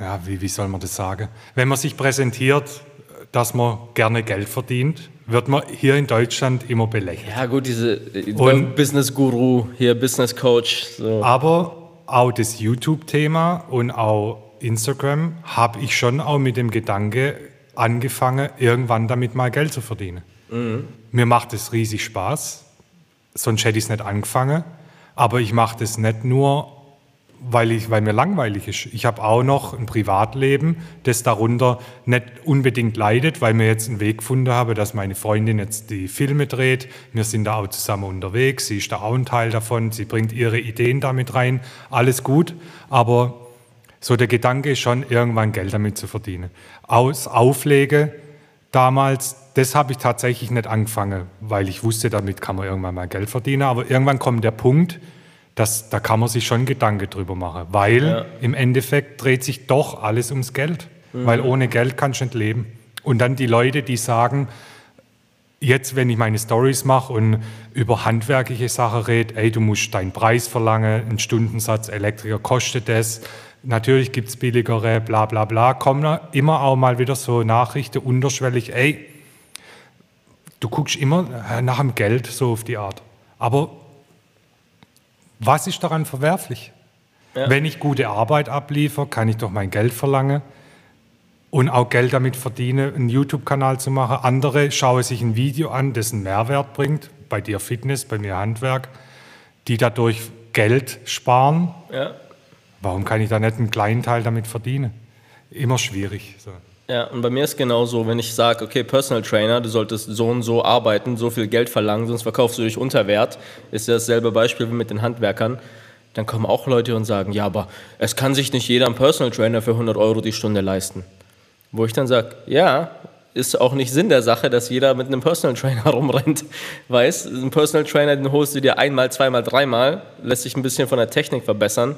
ja, wie, wie soll man das sagen, wenn man sich präsentiert, dass man gerne Geld verdient, wird man hier in Deutschland immer belächelt. Ja, gut, diese Und- Business Guru, hier Business Coach. So. Aber auch das YouTube-Thema und auch Instagram habe ich schon auch mit dem Gedanke angefangen, irgendwann damit mal Geld zu verdienen. Mir macht es riesig Spaß, sonst hätte ich es nicht angefangen. Aber ich mache das nicht nur, weil, ich, weil mir langweilig ist. Ich habe auch noch ein Privatleben, das darunter nicht unbedingt leidet, weil wir jetzt einen Weg gefunden haben, dass meine Freundin jetzt die Filme dreht. Wir sind da auch zusammen unterwegs. Sie ist da auch ein Teil davon. Sie bringt ihre Ideen damit rein. Alles gut. Aber so der Gedanke ist schon, irgendwann Geld damit zu verdienen. Aus Auflege damals, das habe ich tatsächlich nicht angefangen, weil ich wusste, damit kann man irgendwann mal Geld verdienen. Aber irgendwann kommt der Punkt, dass, da kann man sich schon Gedanken drüber machen, weil im Endeffekt dreht sich doch alles ums Geld. Weil ohne Geld kannst du nicht leben. Und dann die Leute, die sagen, jetzt, wenn ich meine Stories mache und über handwerkliche Sachen rede, ey, du musst deinen Preis verlangen, einen Stundensatz Elektriker kostet das, natürlich gibt es billigere, bla bla bla, kommen immer auch mal wieder so Nachrichten unterschwellig, ey, du guckst immer äh, nach dem Geld, so auf die Art. Aber was ist daran verwerflich? Wenn ich gute Arbeit abliefere, kann ich doch mein Geld verlangen und auch Geld damit verdiene, einen YouTube-Kanal zu machen. Andere schauen sich ein Video an, das einen Mehrwert bringt, bei dir Fitness, bei mir Handwerk, die dadurch Geld sparen. Ja. Warum kann ich da nicht einen kleinen Teil damit verdienen? Immer schwierig. So. Ja, und bei mir ist genauso, wenn ich sage, okay, Personal Trainer, du solltest so und so arbeiten, so viel Geld verlangen, sonst verkaufst du dich unter Wert, ist ja dasselbe Beispiel wie mit den Handwerkern, dann kommen auch Leute und sagen, ja, aber es kann sich nicht jeder einen Personal Trainer für 100 Euro die Stunde leisten. Wo ich dann sage, ja, ist auch nicht Sinn der Sache, dass jeder mit einem Personal Trainer rumrennt. Weißt, ein Personal Trainer, den holst du dir einmal, zweimal, dreimal, lässt sich ein bisschen von der Technik verbessern,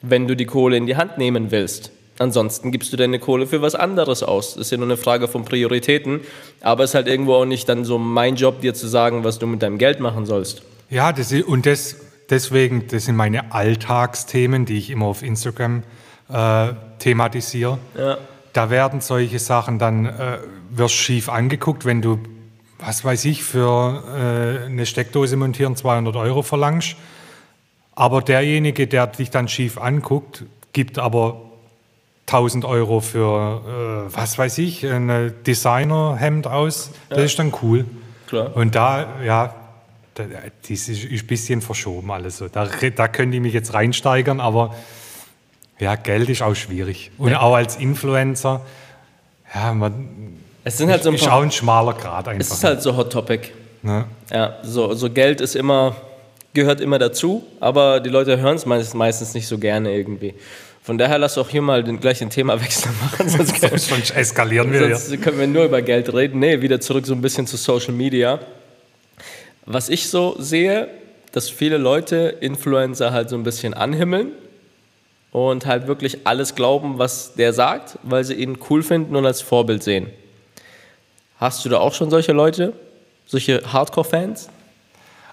wenn du die Kohle in die Hand nehmen willst. Ansonsten gibst du deine Kohle für was anderes aus. Das ist ja nur eine Frage von Prioritäten. Aber es ist halt irgendwo auch nicht dann so mein Job, dir zu sagen, was du mit deinem Geld machen sollst. Ja, das ist, und das, deswegen, das sind meine Alltagsthemen, die ich immer auf Instagram äh, thematisiere. Ja. Da werden solche Sachen dann, äh, wirst schief angeguckt, wenn du, was weiß ich, für äh, eine Steckdose montieren 200 Euro verlangst. Aber derjenige, der dich dann schief anguckt, gibt aber 1000 Euro für, äh, was weiß ich, ein Designerhemd aus. Das ist dann cool. Klar. Und da, ja, da, das ist ein bisschen verschoben alles so. Da, da können die mich jetzt reinsteigern, aber ja, Geld ist auch schwierig. Und auch als Influencer, ja, man Es sind halt so ein ist auch paar, ein schmaler Grad einfach. es ist halt so Hot Topic. ne? Ja, so, so Geld ist immer, gehört immer dazu, aber die Leute hören es meist, meistens nicht so gerne irgendwie. Von daher lass auch hier mal den, gleich den Themawechsel machen, sonst, Sonst eskalieren wir sonst können wir nur über Geld reden. Nee, wieder zurück so ein bisschen zu Social Media. Was ich so sehe, dass viele Leute Influencer halt so ein bisschen anhimmeln und halt wirklich alles glauben, was der sagt, weil sie ihn cool finden und als Vorbild sehen. Hast du da auch schon solche Leute? Solche Hardcore-Fans?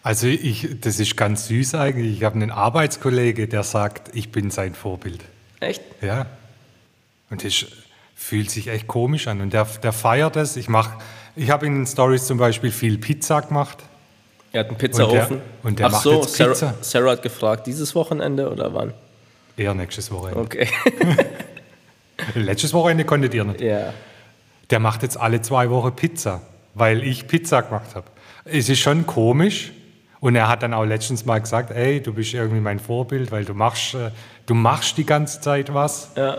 Also ich, das ist ganz süß eigentlich. Ich habe einen Arbeitskollege, der sagt, ich bin sein Vorbild. Echt? Ja. Und das fühlt sich echt komisch an. Und der, der feiert es. Ich mach, ich habe in den Stories zum Beispiel viel Pizza gemacht. Er hat einen Pizzaofen. Und der- und der Ach macht so, jetzt Sarah, Pizza. Sarah hat gefragt, dieses Wochenende oder wann? Eher nächstes Wochenende. Okay. Letztes Wochenende konntet ihr nicht. ja. Der macht jetzt alle zwei Wochen Pizza, weil ich Pizza gemacht habe. Es ist schon komisch. Und er hat dann auch letztens mal gesagt, ey, du bist irgendwie mein Vorbild, weil du machst, äh, du machst die ganze Zeit was. Ja.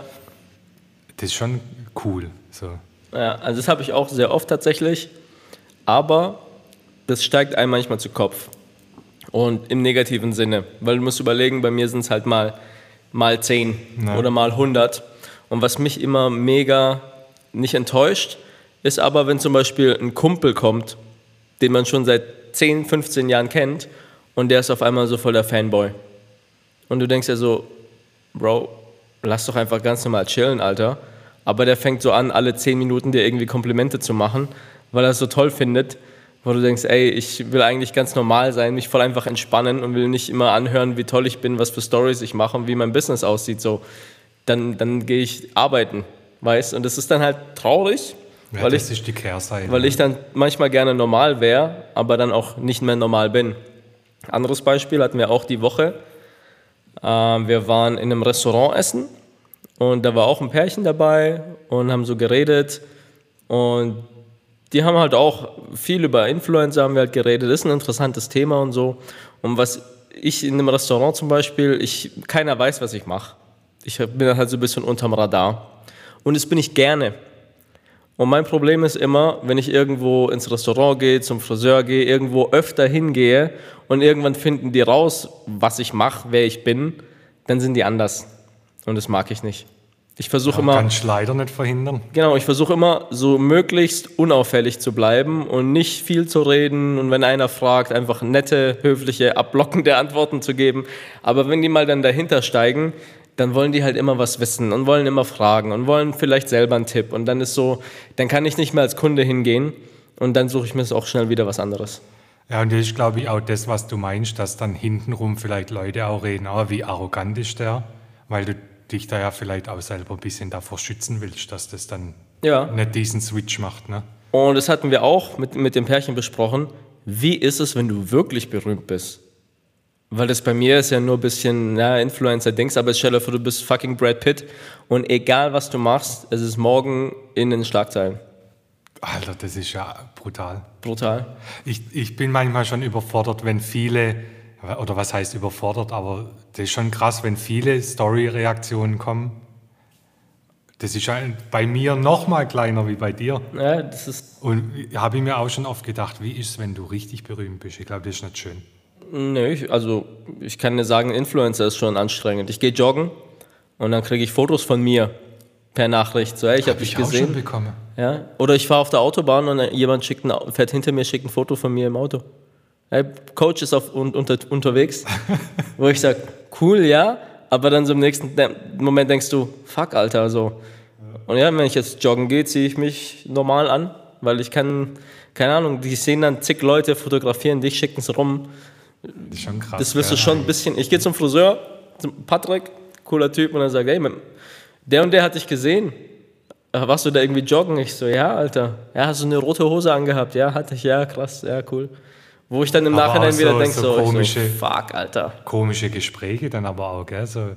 Das ist schon cool. So. Ja, also das habe ich auch sehr oft tatsächlich, aber das steigt einem manchmal zu Kopf. Und im negativen Sinne, weil du musst überlegen, bei mir sind es halt mal, mal 10 Ja. oder mal 100. Und was mich immer mega nicht enttäuscht, ist aber, wenn zum Beispiel ein Kumpel kommt, den man schon seit 10, 15 Jahren kennt und der ist auf einmal so voll der Fanboy. Und du denkst ja so, Bro, lass doch einfach ganz normal chillen, Alter. Aber der fängt so an, alle 10 Minuten dir irgendwie Komplimente zu machen, weil er es so toll findet, wo du denkst, ey, ich will eigentlich ganz normal sein, mich voll einfach entspannen und will nicht immer anhören, wie toll ich bin, was für Stories ich mache und wie mein Business aussieht. So, dann, dann gehe ich arbeiten, weißt? Und das ist dann halt traurig, Ja, weil ich das ist die Kehrseite. weil ich dann manchmal gerne normal wäre, aber dann auch nicht mehr normal bin. Anderes Beispiel hatten wir auch die Woche. Ähm, wir waren in einem Restaurant essen und da war auch ein Pärchen dabei und haben so geredet und die haben halt auch viel über Influencer haben wir halt geredet. Das ist ein interessantes Thema und so. Und was ich in einem Restaurant zum Beispiel, ich, keiner weiß, was ich mache. Ich bin halt so ein bisschen unterm Radar. Und das bin ich gerne. Und mein Problem ist immer, wenn ich irgendwo ins Restaurant gehe, zum Friseur gehe, irgendwo öfter hingehe und irgendwann finden die raus, was ich mache, wer ich bin, dann sind die anders. Und das mag ich nicht. Ich versuche immer, Kannst leider nicht verhindern. genau, ich versuche immer so möglichst unauffällig zu bleiben und nicht viel zu reden und wenn einer fragt, einfach nette, höfliche, abblockende Antworten zu geben. Aber wenn die mal dann dahinter steigen, dann wollen die halt immer was wissen und wollen immer fragen und wollen vielleicht selber einen Tipp. Und dann ist so, dann kann ich nicht mehr als Kunde hingehen und dann suche ich mir auch schnell wieder was anderes. Ja, und das ist, glaube ich, auch das, was du meinst, dass dann hintenrum vielleicht Leute auch reden, aber wie arrogant ist der? Weil du dich da ja vielleicht auch selber ein bisschen davor schützen willst, dass das dann Ja. nicht diesen Switch macht. Ne? Und das hatten wir auch mit, mit dem Pärchen besprochen. Wie ist es, wenn du wirklich berühmt bist? Weil das bei mir ist ja nur ein bisschen ja, Influencer-Dings, aber stell dir vor, du bist fucking Brad Pitt und egal was du machst, es ist morgen in den Schlagzeilen. Alter, das ist ja brutal. Brutal. Ich, ich bin manchmal schon überfordert, wenn viele, oder was heißt überfordert, aber das ist schon krass, wenn viele Story-Reaktionen kommen. Das ist bei mir noch mal kleiner wie bei dir. Ja, das ist. Und habe ich mir auch schon oft gedacht, wie ist es, wenn du richtig berühmt bist? Ich glaube, das ist nicht schön. Nö, ich, also ich kann dir sagen, Influencer ist schon anstrengend. Ich gehe joggen und dann kriege ich Fotos von mir per Nachricht. So, hey, ich habe dich ich auch schon gesehen. bekommen. Ja? Oder ich fahre auf der Autobahn und jemand schickt ein, fährt hinter mir, schickt ein Foto von mir im Auto. Hey, Coach ist auf, un, unter, unterwegs, wo ich sage, cool, ja, aber dann so im nächsten Moment denkst du, fuck, Alter, so. Und ja, wenn ich jetzt joggen gehe, ziehe ich mich normal an, weil ich kann, keine Ahnung, die sehen dann zig Leute fotografieren dich, schicken es rum. Das schon krass. Das wirst du ja. schon ein bisschen. Ich gehe zum Friseur, zum Patrick, cooler Typ, und er sagt, hey, der und der hat dich gesehen. Äh, Warst du da irgendwie joggen? Ich so, ja, Alter. Ja, hast du eine rote Hose angehabt? Ja, hatte ich, ja, krass, ja, cool. Wo ich dann im Aber Nachhinein auch wieder so- denke, so so, ich komische- so, fuck, Alter. Komische Gespräche dann aber auch, gell? So,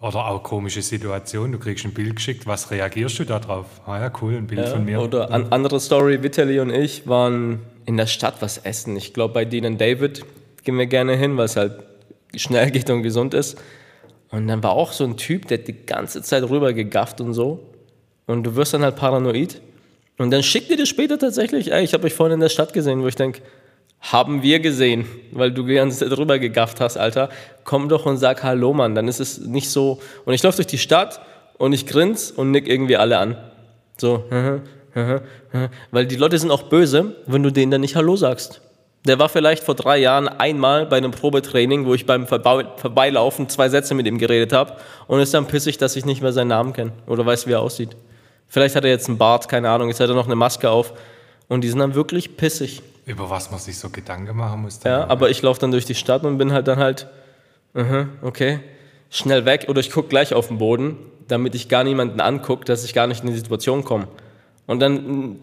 oder auch komische Situationen. Du kriegst ein Bild geschickt, was reagierst du da drauf? Ah ja, cool, ein Bild von mir. Oder an, andere Story, Vitali und ich waren in der Stadt was essen. Ich glaube, bei Dean und David gehen wir gerne hin, weil es halt schnell geht und gesund ist. Und dann war auch so ein Typ, der hat die ganze Zeit rüber gegafft und so. Und du wirst dann halt paranoid. Und dann schickt dir später tatsächlich, ey, ich habe euch vorhin in der Stadt gesehen, wo ich denke, haben wir gesehen, weil du die ganze Zeit rüber gegafft hast, Alter. Komm doch und sag Hallo, Mann. Dann ist es nicht so. Und ich laufe durch die Stadt und ich grins und nick irgendwie alle an. So, weil die Leute sind auch böse, wenn du denen dann nicht Hallo sagst. Der war vielleicht vor drei Jahren einmal bei einem Probetraining, wo ich beim Vorbei Vorbeilaufen zwei Sätze mit ihm geredet habe und ist dann pissig, dass ich nicht mehr seinen Namen kenne oder weiß, wie er aussieht. Vielleicht hat er jetzt einen Bart, keine Ahnung, jetzt hat er noch eine Maske auf und die sind dann wirklich pissig. Über was man sich so Gedanken machen muss. Ja, aber ich laufe dann durch die Stadt und bin halt dann halt, aha, okay, schnell weg oder ich gucke gleich auf den Boden, damit ich gar niemanden angucke, dass ich gar nicht in die Situation komme. Und dann mm,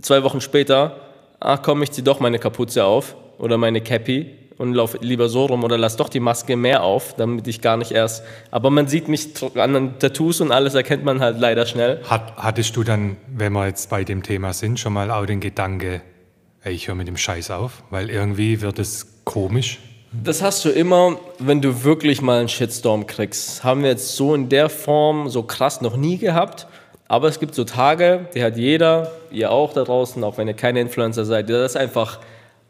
zwei Wochen später, ach komm, ich zieh doch meine Kapuze auf oder meine Cappy und laufe lieber so rum oder lass doch die Maske mehr auf, damit ich gar nicht erst. Aber man sieht mich an den Tattoos und alles erkennt man halt leider schnell. Hat, hattest du dann, wenn wir jetzt bei dem Thema sind, schon mal auch den Gedanke, ey, ich höre mit dem Scheiß auf? Weil irgendwie wird es komisch. Das hast du immer, wenn du wirklich mal einen Shitstorm kriegst. Haben wir jetzt so in der Form so krass noch nie gehabt. Aber es gibt so Tage, die hat jeder, ihr auch da draußen, auch wenn ihr keine Influencer seid, das ist einfach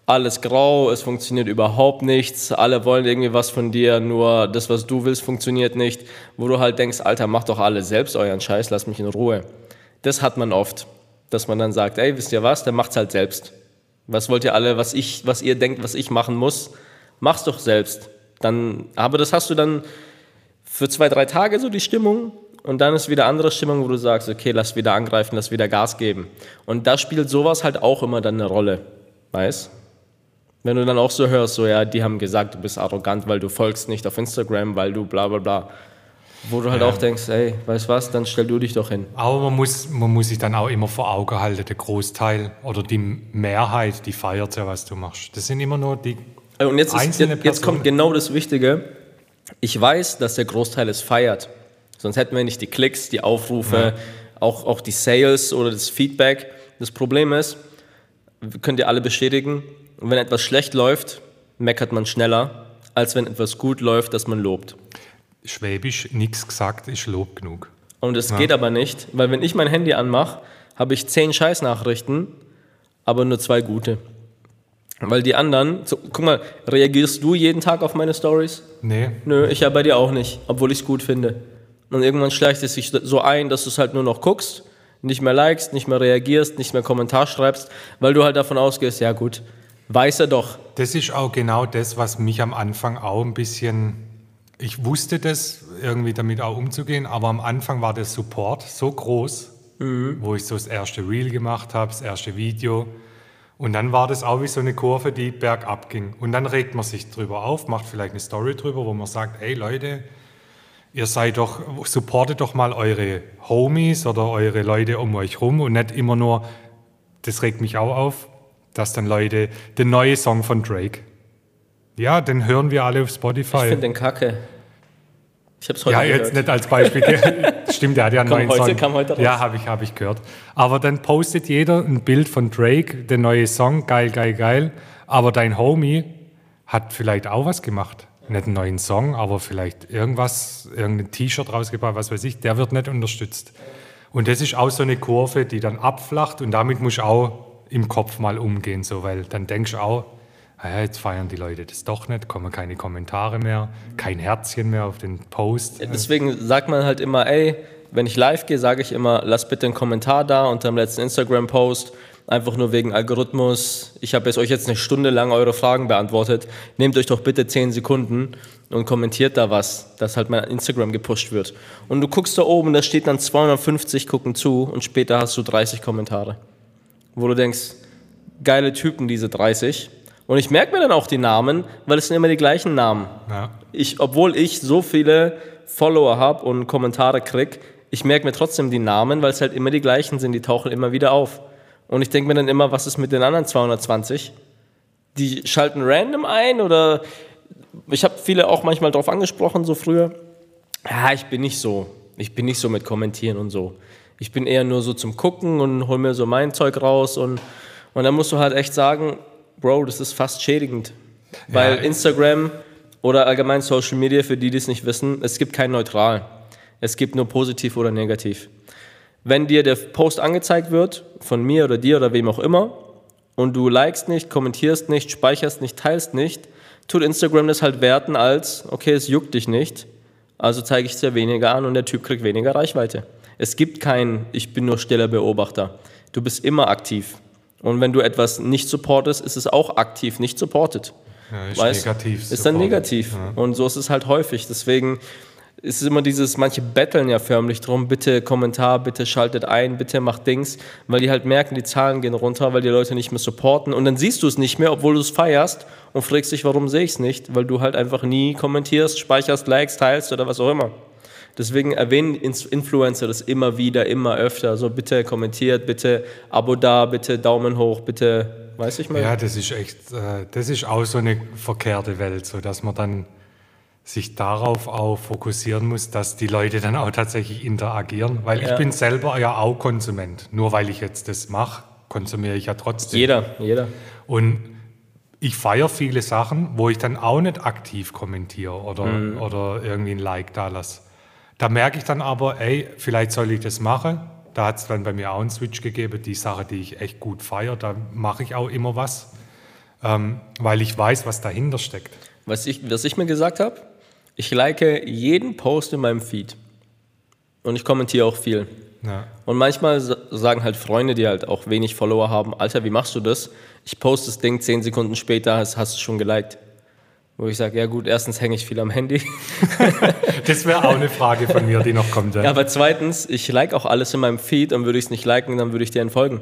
alles grau, es funktioniert überhaupt nichts, alle wollen irgendwie was von dir, nur das, was du willst, funktioniert nicht, wo du halt denkst, Alter, macht doch alle selbst euren Scheiß, lass mich in Ruhe. Das hat man oft, dass man dann sagt, ey, wisst ihr was, der macht's halt selbst. Was wollt ihr alle, was ich, was ihr denkt, was ich machen muss, mach's doch selbst. Dann, aber das hast du dann für zwei, drei Tage so die Stimmung und dann ist wieder andere Stimmung, wo du sagst, okay, lass wieder angreifen, lass wieder Gas geben. Und da spielt sowas halt auch immer dann eine Rolle, weißt? Wenn du dann auch so hörst, so ja, die haben gesagt, du bist arrogant, weil du folgst nicht auf Instagram, weil du bla bla bla. Wo du halt auch denkst, ey, weißt was, dann stell du dich doch hin. Aber man muss, man muss sich dann auch immer vor Augen halten, der Großteil oder die Mehrheit, die feiert ja, was du machst. Das sind immer nur die Äh, Und jetzt, ist, einzelne jetzt, jetzt kommt genau das Wichtige. Ich weiß, dass der Großteil es feiert. Sonst hätten wir nicht die Klicks, die Aufrufe, auch, auch die Sales oder das Feedback. Das Problem ist, könnt ihr alle bestätigen, wenn etwas schlecht läuft, meckert man schneller, als wenn etwas gut läuft, das man lobt. Schwäbisch nichts gesagt, ist Lob genug. Und es geht aber nicht, weil wenn ich mein Handy anmache, habe ich zehn Scheißnachrichten, aber nur zwei gute. Weil die anderen, so, guck mal, reagierst du jeden Tag auf meine Stories? Nee, Nö, ich ja bei dir auch nicht, obwohl ich es gut finde. Und irgendwann schleicht es sich so ein, dass du es halt nur noch guckst, nicht mehr likest, nicht mehr reagierst, nicht mehr Kommentar schreibst, weil du halt davon ausgehst, ja gut, weiß er doch. das ist auch genau das, was mich am Anfang auch ein bisschen. Ich wusste das, irgendwie damit auch umzugehen, aber am Anfang war der Support so groß, wo ich so das erste Reel gemacht habe, das erste Video. Und dann war das auch wie so eine Kurve, die bergab ging. Und dann regt man sich drüber auf, macht vielleicht eine Story drüber, wo man sagt, ey Leute, ihr seid doch, supportet doch mal eure Homies oder eure Leute um euch rum und nicht immer nur, das regt mich auch auf, dass dann Leute, den neuen Song von Drake, ja, den hören wir alle auf Ich Spotify. finde den kacke. Ich hab's heute Ja, gehört. jetzt nicht als Beispiel. Stimmt, der hat ja einen Kam neuen heute- Song. kam heute raus. Ja, habe ich, hab ich gehört. Aber dann postet jeder ein Bild von Drake, der neue Song, geil, geil, geil. Aber dein Homie hat vielleicht auch was gemacht. Nicht einen neuen Song, aber vielleicht irgendwas, irgendein T-Shirt rausgebracht, was weiß ich. Der wird nicht unterstützt. Und das ist auch so eine Kurve, die dann abflacht und damit muss ich auch im Kopf mal umgehen, so, weil dann denkst du auch, ah ja, jetzt feiern die Leute das doch nicht, kommen keine Kommentare mehr, kein Herzchen mehr auf den Post. Deswegen sagt man halt immer, ey, wenn ich live gehe, sage ich immer, lass bitte einen Kommentar da unter dem letzten Instagram-Post. Einfach nur wegen Algorithmus. Ich habe jetzt euch jetzt eine Stunde lang eure Fragen beantwortet. Nehmt euch doch bitte 10 Sekunden und kommentiert da was, dass halt mein Instagram gepusht wird. Und du guckst da oben, da steht dann 250 gucken zu und später hast du 30 Kommentare. Wo du denkst, geile Typen, diese 30. Und ich merke mir dann auch die Namen, weil es sind immer die gleichen Namen. Ja. Ich, obwohl ich so viele Follower habe und Kommentare krieg, ich merke mir trotzdem die Namen, weil es halt immer die gleichen sind, die tauchen immer wieder auf. Und ich denke mir dann immer, was ist mit den anderen 220? Die schalten random ein oder ich habe viele auch manchmal darauf angesprochen, so früher. Ja, ich bin nicht so. Ich bin nicht so mit Kommentieren und so. Ich bin eher nur so zum Gucken und hol mir so mein Zeug raus und, und dann musst du halt echt sagen, Bro, das ist fast schädigend. Weil Ja. Instagram oder allgemein Social Media, für die, die es nicht wissen, es gibt kein Neutral. Es gibt nur positiv oder negativ. Wenn dir der Post angezeigt wird, von mir oder dir oder wem auch immer, und du likest nicht, kommentierst nicht, speicherst nicht, teilst nicht, tut Instagram das halt werten als, okay, es juckt dich nicht, also zeige ich es dir weniger an und der Typ kriegt weniger Reichweite. Es gibt kein, ich bin nur stiller Beobachter. Du bist immer aktiv. Und wenn du etwas nicht supportest, ist es auch aktiv nicht supported. Ja, ist Weißt? negativ Ist dann supported. negativ. Und so ist es halt häufig. Deswegen ist es immer dieses, manche betteln ja förmlich drum, bitte Kommentar, bitte schaltet ein, bitte macht Dings, weil die halt merken, die Zahlen gehen runter, weil die Leute nicht mehr supporten und dann siehst du es nicht mehr, obwohl du es feierst und fragst dich, warum sehe ich es nicht, weil du halt einfach nie kommentierst, speicherst, likes, teilst oder was auch immer. Deswegen erwähnen Influencer das immer wieder, immer öfter. So bitte kommentiert, bitte Abo da, bitte Daumen hoch, bitte, weiß ich mal. Ja, das ist echt, äh, das ist auch so eine verkehrte Welt, so dass man dann sich darauf auch fokussieren muss, dass die Leute dann auch tatsächlich interagieren, weil ich Ja. bin selber ja auch Konsument. Nur weil ich jetzt das mache, konsumiere ich ja trotzdem. Jeder, jeder. Und ich feiere viele Sachen, wo ich dann auch nicht aktiv kommentiere oder, Mhm. oder irgendwie ein Like da lasse. Da merke ich dann aber, ey, vielleicht soll ich das machen. Da hat es dann bei mir auch einen Switch gegeben, die Sache, die ich echt gut feiere, da mache ich auch immer was, ähm, weil ich weiß, was dahinter steckt. Was ich, was ich mir gesagt habe, ich like jeden Post in meinem Feed. Und ich kommentiere auch viel. Ja. Und manchmal sa- sagen halt Freunde, die halt auch wenig Follower haben, Alter, wie machst du das? Ich poste das Ding, zehn Sekunden später hast, hast du schon geliked. Wo ich sage, ja gut, erstens hänge ich viel am Handy. Das wäre auch eine Frage von mir, die noch kommt. Ja, aber zweitens, ich like auch alles in meinem Feed und würde ich es nicht liken, dann würde ich dir entfolgen.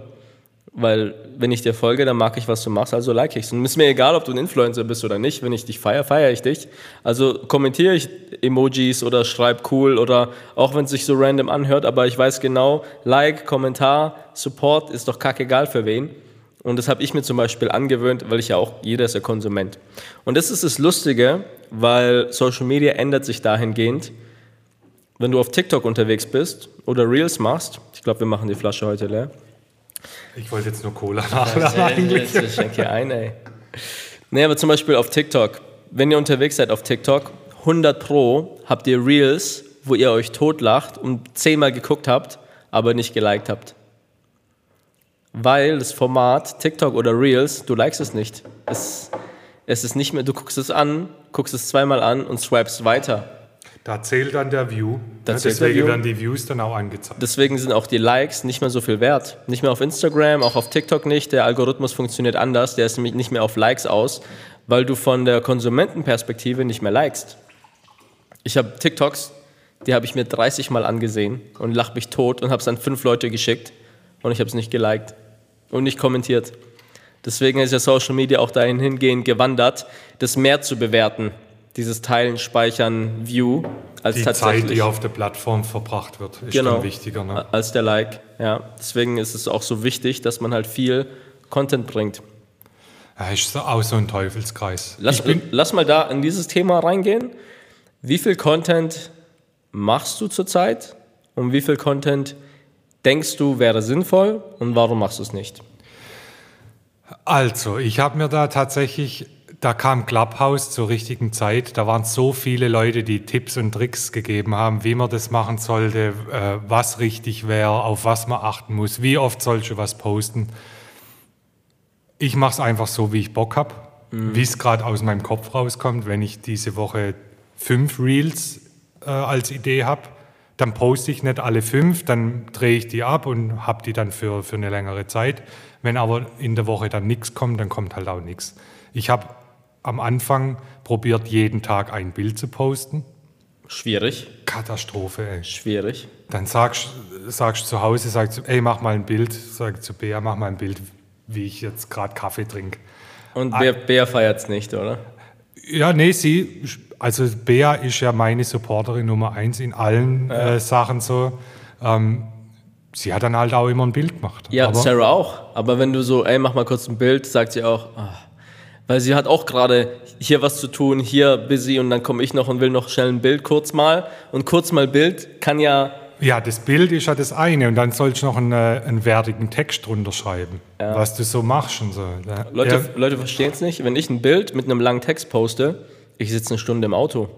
Weil, wenn ich dir folge, dann mag ich, was du machst, also like ich es. Und ist mir egal, ob du ein Influencer bist oder nicht. Wenn ich dich feiere, feiere ich dich. Also kommentiere ich Emojis oder schreib cool oder auch wenn es sich so random anhört, aber ich weiß genau, Like, Kommentar, Support ist doch kackegal für wen. Und das habe ich mir zum Beispiel angewöhnt, weil ich ja auch, jeder ist ja Konsument. Und das ist das Lustige, weil Social Media ändert sich dahingehend, wenn du auf TikTok unterwegs bist oder Reels machst, ich glaube, wir machen die Flasche heute leer. Ich wollte jetzt nur Cola nachladen eigentlich. Ich schenke hier ein, ey. Nee, aber zum Beispiel auf TikTok. Wenn ihr unterwegs seid auf TikTok, 100 Pro habt ihr Reels, wo ihr euch totlacht und zehnmal geguckt habt, aber nicht geliked habt. Weil das Format TikTok oder Reels, du likest es nicht. Es, es ist nicht mehr, du guckst es an, guckst es zweimal an und swipest weiter. Da zählt dann der View. Da der deswegen View. werden die Views dann auch angezeigt. Deswegen sind auch die Likes nicht mehr so viel wert. Nicht mehr auf Instagram, auch auf TikTok nicht. Der Algorithmus funktioniert anders. Der ist nämlich nicht mehr auf Likes aus, weil du von der Konsumentenperspektive nicht mehr likest. Ich habe TikToks, die habe ich mir 30 Mal angesehen und lach mich tot und habe es an fünf Leute geschickt und ich habe es nicht geliked und nicht kommentiert. Deswegen ist ja Social Media auch dahin hingehend gewandert, das mehr zu bewerten. Dieses Teilen, Speichern, View, als Die tatsächlich Zeit, die auf der Plattform verbracht wird, ist genau, dann wichtiger. Ne? als der Like. Ja, deswegen ist es auch so wichtig, dass man halt viel Content bringt. Ja, ist so- auch so ein Teufelskreis. Lass, lass mal da in dieses Thema reingehen. Wie viel Content machst du zurzeit und wie viel Content denkst du wäre sinnvoll und warum machst du es nicht? also, ich habe mir da tatsächlich, da kam Clubhouse zur richtigen Zeit. Da waren so viele Leute, die Tipps und Tricks gegeben haben, wie man das machen sollte, äh, was richtig wäre, auf was man achten muss, wie oft du was posten. Ich mache es einfach so, wie ich Bock habe, wie es gerade aus meinem Kopf rauskommt. Wenn ich diese Woche fünf Reels äh, als Idee habe, dann poste ich nicht alle fünf, dann drehe ich die ab und habe die dann für, für eine längere Zeit. Wenn aber in der Woche dann nichts kommt, dann kommt halt auch nichts. Ich habe am Anfang probiert, jeden Tag ein Bild zu posten. Schwierig, Katastrophe, ey. schwierig. Dann sagst sagst zu Hause, sagst, ey, mach mal ein Bild. Sag zu Bea, mach mal ein Bild, wie ich jetzt gerade Kaffee trinke. Und Bea, Bea feiert es nicht, oder? Ja, nee, sie, also Bea ist ja meine Supporterin Nummer eins in allen äh, Sachen so. Ähm, sie hat dann halt auch immer ein Bild gemacht. Ja, Aber- Sarah auch. Aber wenn du so, ey, mach mal kurz ein Bild, sagt sie auch, ah. Weil sie hat auch gerade hier was zu tun, hier busy und dann komme ich noch und will noch schnell ein Bild kurz mal. Und kurz mal Bild kann ja, Ja, das Bild ist ja das eine und dann sollst du noch einen, äh, einen wertigen Text drunter schreiben, was du so machst und so. Ja. Leute, Ja, Leute verstehen es nicht, wenn ich ein Bild mit einem langen Text poste, ich sitze eine Stunde im Auto,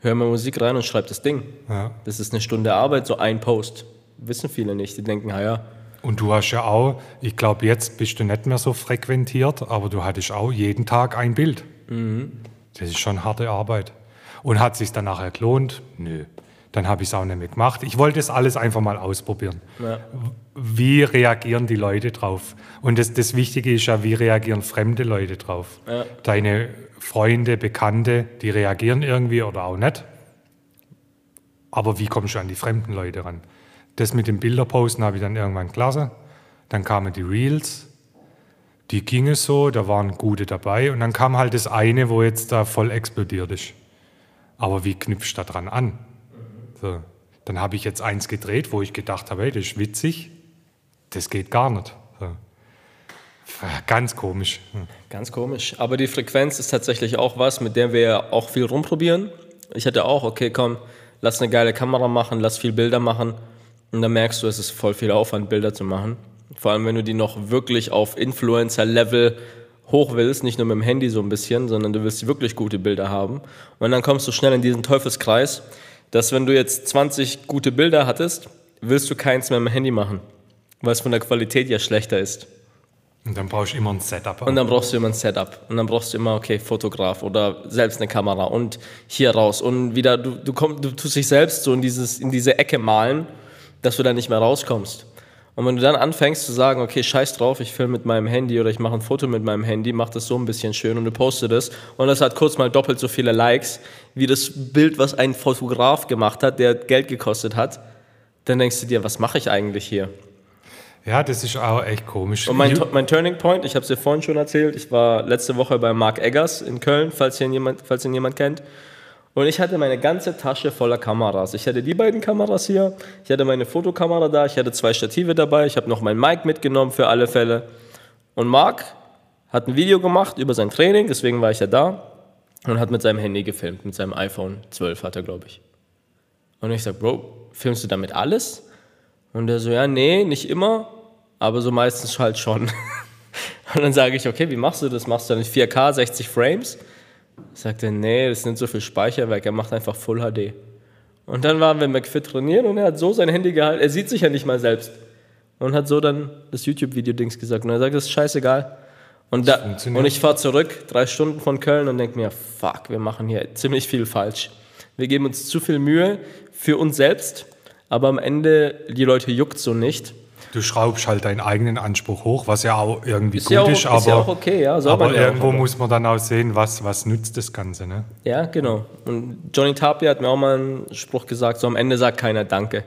höre mir Musik rein und schreibe das Ding. Ja. Das ist eine Stunde Arbeit, so ein Post. Wissen viele nicht. Die denken, naja, Und du hast ja auch, ich glaube, jetzt bist du nicht mehr so frequentiert, aber du hattest auch jeden Tag ein Bild. Das ist schon harte Arbeit. Und hat sich dann nachher gelohnt? Nö. Dann habe ich es auch nicht mehr gemacht. Ich wollte das alles einfach mal ausprobieren. Ja. Wie reagieren die Leute drauf? Und das, das Wichtige ist ja, wie reagieren fremde Leute drauf? Ja. Deine Freunde, Bekannte, die reagieren irgendwie oder auch nicht. Aber wie kommst du an die fremden Leute ran? Das mit dem Bilderposten habe ich dann irgendwann gelassen. Dann kamen die Reels. Die gingen so, da waren gute dabei. Und dann kam halt das eine, wo jetzt da voll explodiert ist. Aber wie knüpfst du da dran an? So. Dann habe ich jetzt eins gedreht, wo ich gedacht habe, hey, das ist witzig. Das geht gar nicht. Ganz komisch. Hm. Ganz komisch. Aber die Frequenz ist tatsächlich auch was, mit der wir auch viel rumprobieren. Ich hatte auch, okay, komm, lass eine geile Kamera machen, lass viel Bilder machen. Und dann merkst du, es ist voll viel Aufwand, Bilder zu machen. Vor allem, wenn du die noch wirklich auf Influencer-Level hoch willst, nicht nur mit dem Handy so ein bisschen, sondern du willst wirklich gute Bilder haben. Und dann kommst du schnell in diesen Teufelskreis, dass wenn du jetzt 20 gute Bilder hattest, willst du keins mehr mit dem Handy machen, weil es von der Qualität ja schlechter ist. Und dann brauchst du immer ein Setup. Und dann brauchst du immer ein Setup. Und dann brauchst du immer, okay, Fotograf oder selbst eine Kamera und hier raus. Und wieder, du, du, komm, du tust dich selbst so in, dieses, in diese Ecke malen, dass du da nicht mehr rauskommst. Und wenn du dann anfängst zu sagen, okay, scheiß drauf, ich filme mit meinem Handy oder ich mache ein Foto mit meinem Handy, mach das so ein bisschen schön und du postest es und das hat kurz mal doppelt so viele Likes wie das Bild, was ein Fotograf gemacht hat, der Geld gekostet hat, dann denkst du dir, was mache ich eigentlich hier? ja, das ist auch echt komisch. Und mein, mein Turning Point, ich habe es dir vorhin schon erzählt, ich war letzte Woche bei Mark Eggers in Köln, falls ihn jemand, falls ihn jemand kennt. Und ich hatte meine ganze Tasche voller Kameras. Ich hatte die beiden Kameras hier, ich hatte meine Fotokamera da, ich hatte zwei Stative dabei, ich habe noch mein Mic mitgenommen für alle Fälle. Und Mark hat ein Video gemacht über sein Training, deswegen war ich ja da, und hat mit seinem Handy gefilmt, mit seinem iPhone 12 hat er, glaube ich. Und ich sag, Bro, filmst du damit alles? Und er so, ja, nee, nicht immer, aber so meistens halt schon. Und dann sage ich, okay, wie machst du das? Machst du dann in 4K, 60 Frames? Sagt er, nee, das nimmt so viel Speicherwerk, er macht einfach Full HD. Und dann waren wir McFit trainieren und er hat so sein Handy gehalten, er sieht sich ja nicht mal selbst. Und hat so dann das YouTube-Video-Dings gesagt. Und er sagt, das ist scheißegal. Und, da, und ich fahre zurück, drei Stunden von Köln und denke mir, fuck, wir machen hier ziemlich viel falsch. Wir geben uns zu viel Mühe für uns selbst, aber am Ende, die Leute juckt so nicht. Du schraubst halt deinen eigenen Anspruch hoch, was ja auch irgendwie Ist gut ja auch- ist, ist aber, ja auch okay, ja, aber auch, irgendwo aber- muss man dann auch sehen, was, was nützt das Ganze. Ne? Ja, genau. Und Johnny Tapia hat mir auch mal einen Spruch gesagt, so am Ende sagt keiner Danke.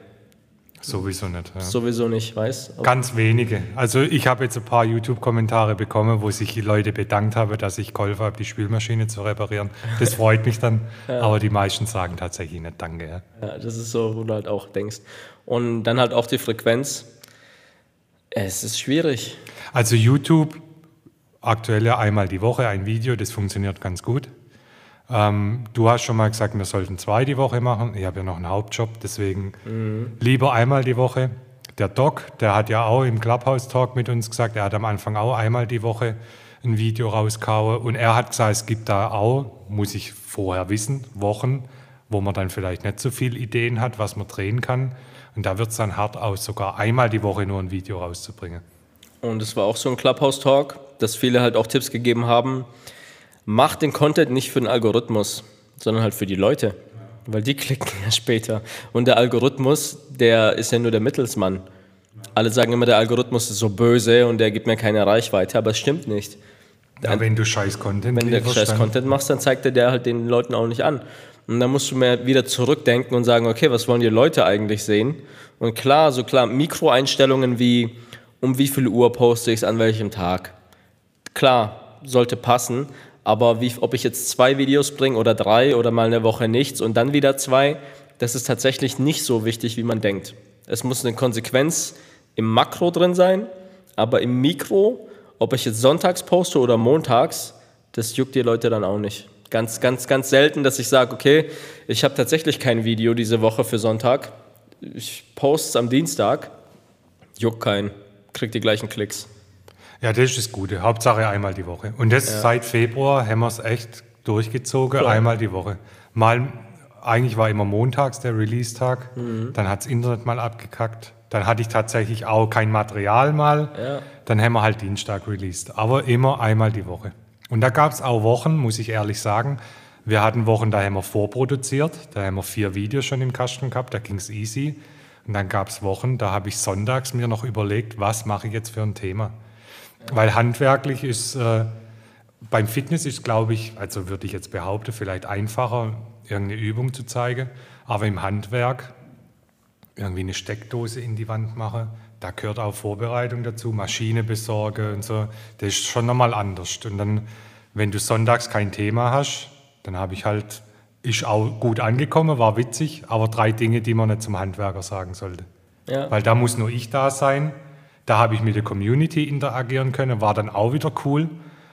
Sowieso nicht. Ja. Sowieso nicht, weiß. Ganz wenige. Also ich habe jetzt ein paar YouTube-Kommentare bekommen, wo sich die Leute bedankt haben, dass ich geholfen habe, die Spülmaschine zu reparieren. Das freut mich dann. Aber die meisten sagen tatsächlich nicht Danke. Ja. Ja, das ist so, wo du halt auch denkst. Und dann halt auch die Frequenz. Es ist schwierig. Also YouTube, aktuell ja einmal die Woche ein Video, das funktioniert ganz gut. Ähm, du hast schon mal gesagt, wir sollten zwei die Woche machen. Ich habe ja noch einen Hauptjob, deswegen lieber einmal die Woche. Der Doc, der hat ja auch im Clubhouse Talk mit uns gesagt, er hat am Anfang auch einmal die Woche ein Video rausgehauen und er hat gesagt, es gibt da auch, muss ich vorher wissen, Wochen, wo man dann vielleicht nicht so viele Ideen hat, was man drehen kann. Und da wird es dann hart aus, sogar einmal die Woche nur ein Video rauszubringen. Und es war auch so ein Clubhouse-Talk, dass viele halt auch Tipps gegeben haben. Mach den Content nicht für den Algorithmus, sondern halt für die Leute. Weil die klicken ja später. Und der Algorithmus, der ist ja nur der Mittelsmann. Alle sagen immer, der Algorithmus ist so böse und der gibt mir keine Reichweite, aber es stimmt nicht. Ja, wenn du scheiß Content Wenn du scheiß dann- Content machst, dann zeigt er der halt den Leuten auch nicht an. Und dann musst du mehr wieder zurückdenken und sagen, okay, was wollen die Leute eigentlich sehen? Und klar, so klar, Mikroeinstellungen wie, um wie viel Uhr poste ich es an welchem Tag. Klar, sollte passen, aber wie, ob ich jetzt zwei Videos bringe oder drei oder mal eine Woche nichts und dann wieder zwei, das ist tatsächlich nicht so wichtig, wie man denkt. Es muss eine Konsequenz im Makro drin sein, aber im Mikro, ob ich jetzt sonntags poste oder montags, das juckt die Leute dann auch nicht. Ganz, ganz, ganz selten, dass ich sage, okay, ich habe tatsächlich kein Video diese Woche für Sonntag. Ich poste es am Dienstag, juckt keinen, kriegt die gleichen Klicks. Ja, das ist das Gute. Hauptsache einmal die Woche. Und das seit Februar haben wir es echt durchgezogen, Klar. einmal die Woche. Mal, eigentlich war immer montags der Release-Tag, dann hat das Internet mal abgekackt. Dann hatte ich tatsächlich auch kein Material mal. Ja. Dann haben wir halt Dienstag released. Aber immer einmal die Woche. Und da gab es auch Wochen, muss ich ehrlich sagen. Wir hatten Wochen, da haben wir vorproduziert. Da haben wir vier Videos schon im Kasten gehabt, da ging es easy. Und dann gab es Wochen, da habe ich sonntags mir noch überlegt, was mache ich jetzt für ein Thema. Weil handwerklich ist, äh, beim Fitness ist, glaube ich, also würde ich jetzt behaupten, vielleicht einfacher, irgendeine Übung zu zeigen. Aber im Handwerk irgendwie eine Steckdose in die Wand machen, da gehört auch Vorbereitung dazu, Maschine besorgen und so. Das ist schon nochmal anders. Und dann, wenn du sonntags kein Thema hast, dann habe ich halt, ist auch gut angekommen, war witzig, aber drei Dinge, die man nicht zum Handwerker sagen sollte. Ja. Weil da muss nur ich da sein. Da habe ich mit der Community interagieren können, war dann auch wieder cool.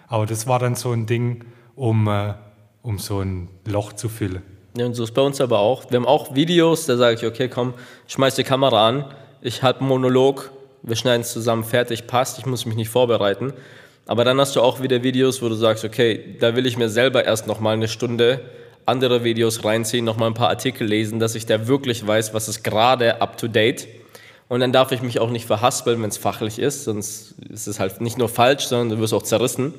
Aber das war dann so ein Ding, um, äh, um so ein Loch zu füllen. Ja, und so ist bei uns aber auch. Wir haben auch Videos, da sage ich, okay, komm, schmeiß die Kamera an, ich einen Monolog, wir schneiden es zusammen, fertig, passt, ich muss mich nicht vorbereiten. Aber dann hast du auch wieder Videos, wo du sagst, okay, da will ich mir selber erst noch mal eine Stunde andere Videos reinziehen, noch mal ein paar Artikel lesen, dass ich da wirklich weiß, was ist gerade up to date. Und dann darf ich mich auch nicht verhaspeln, wenn es fachlich ist, sonst ist es halt nicht nur falsch, sondern du wirst auch zerrissen.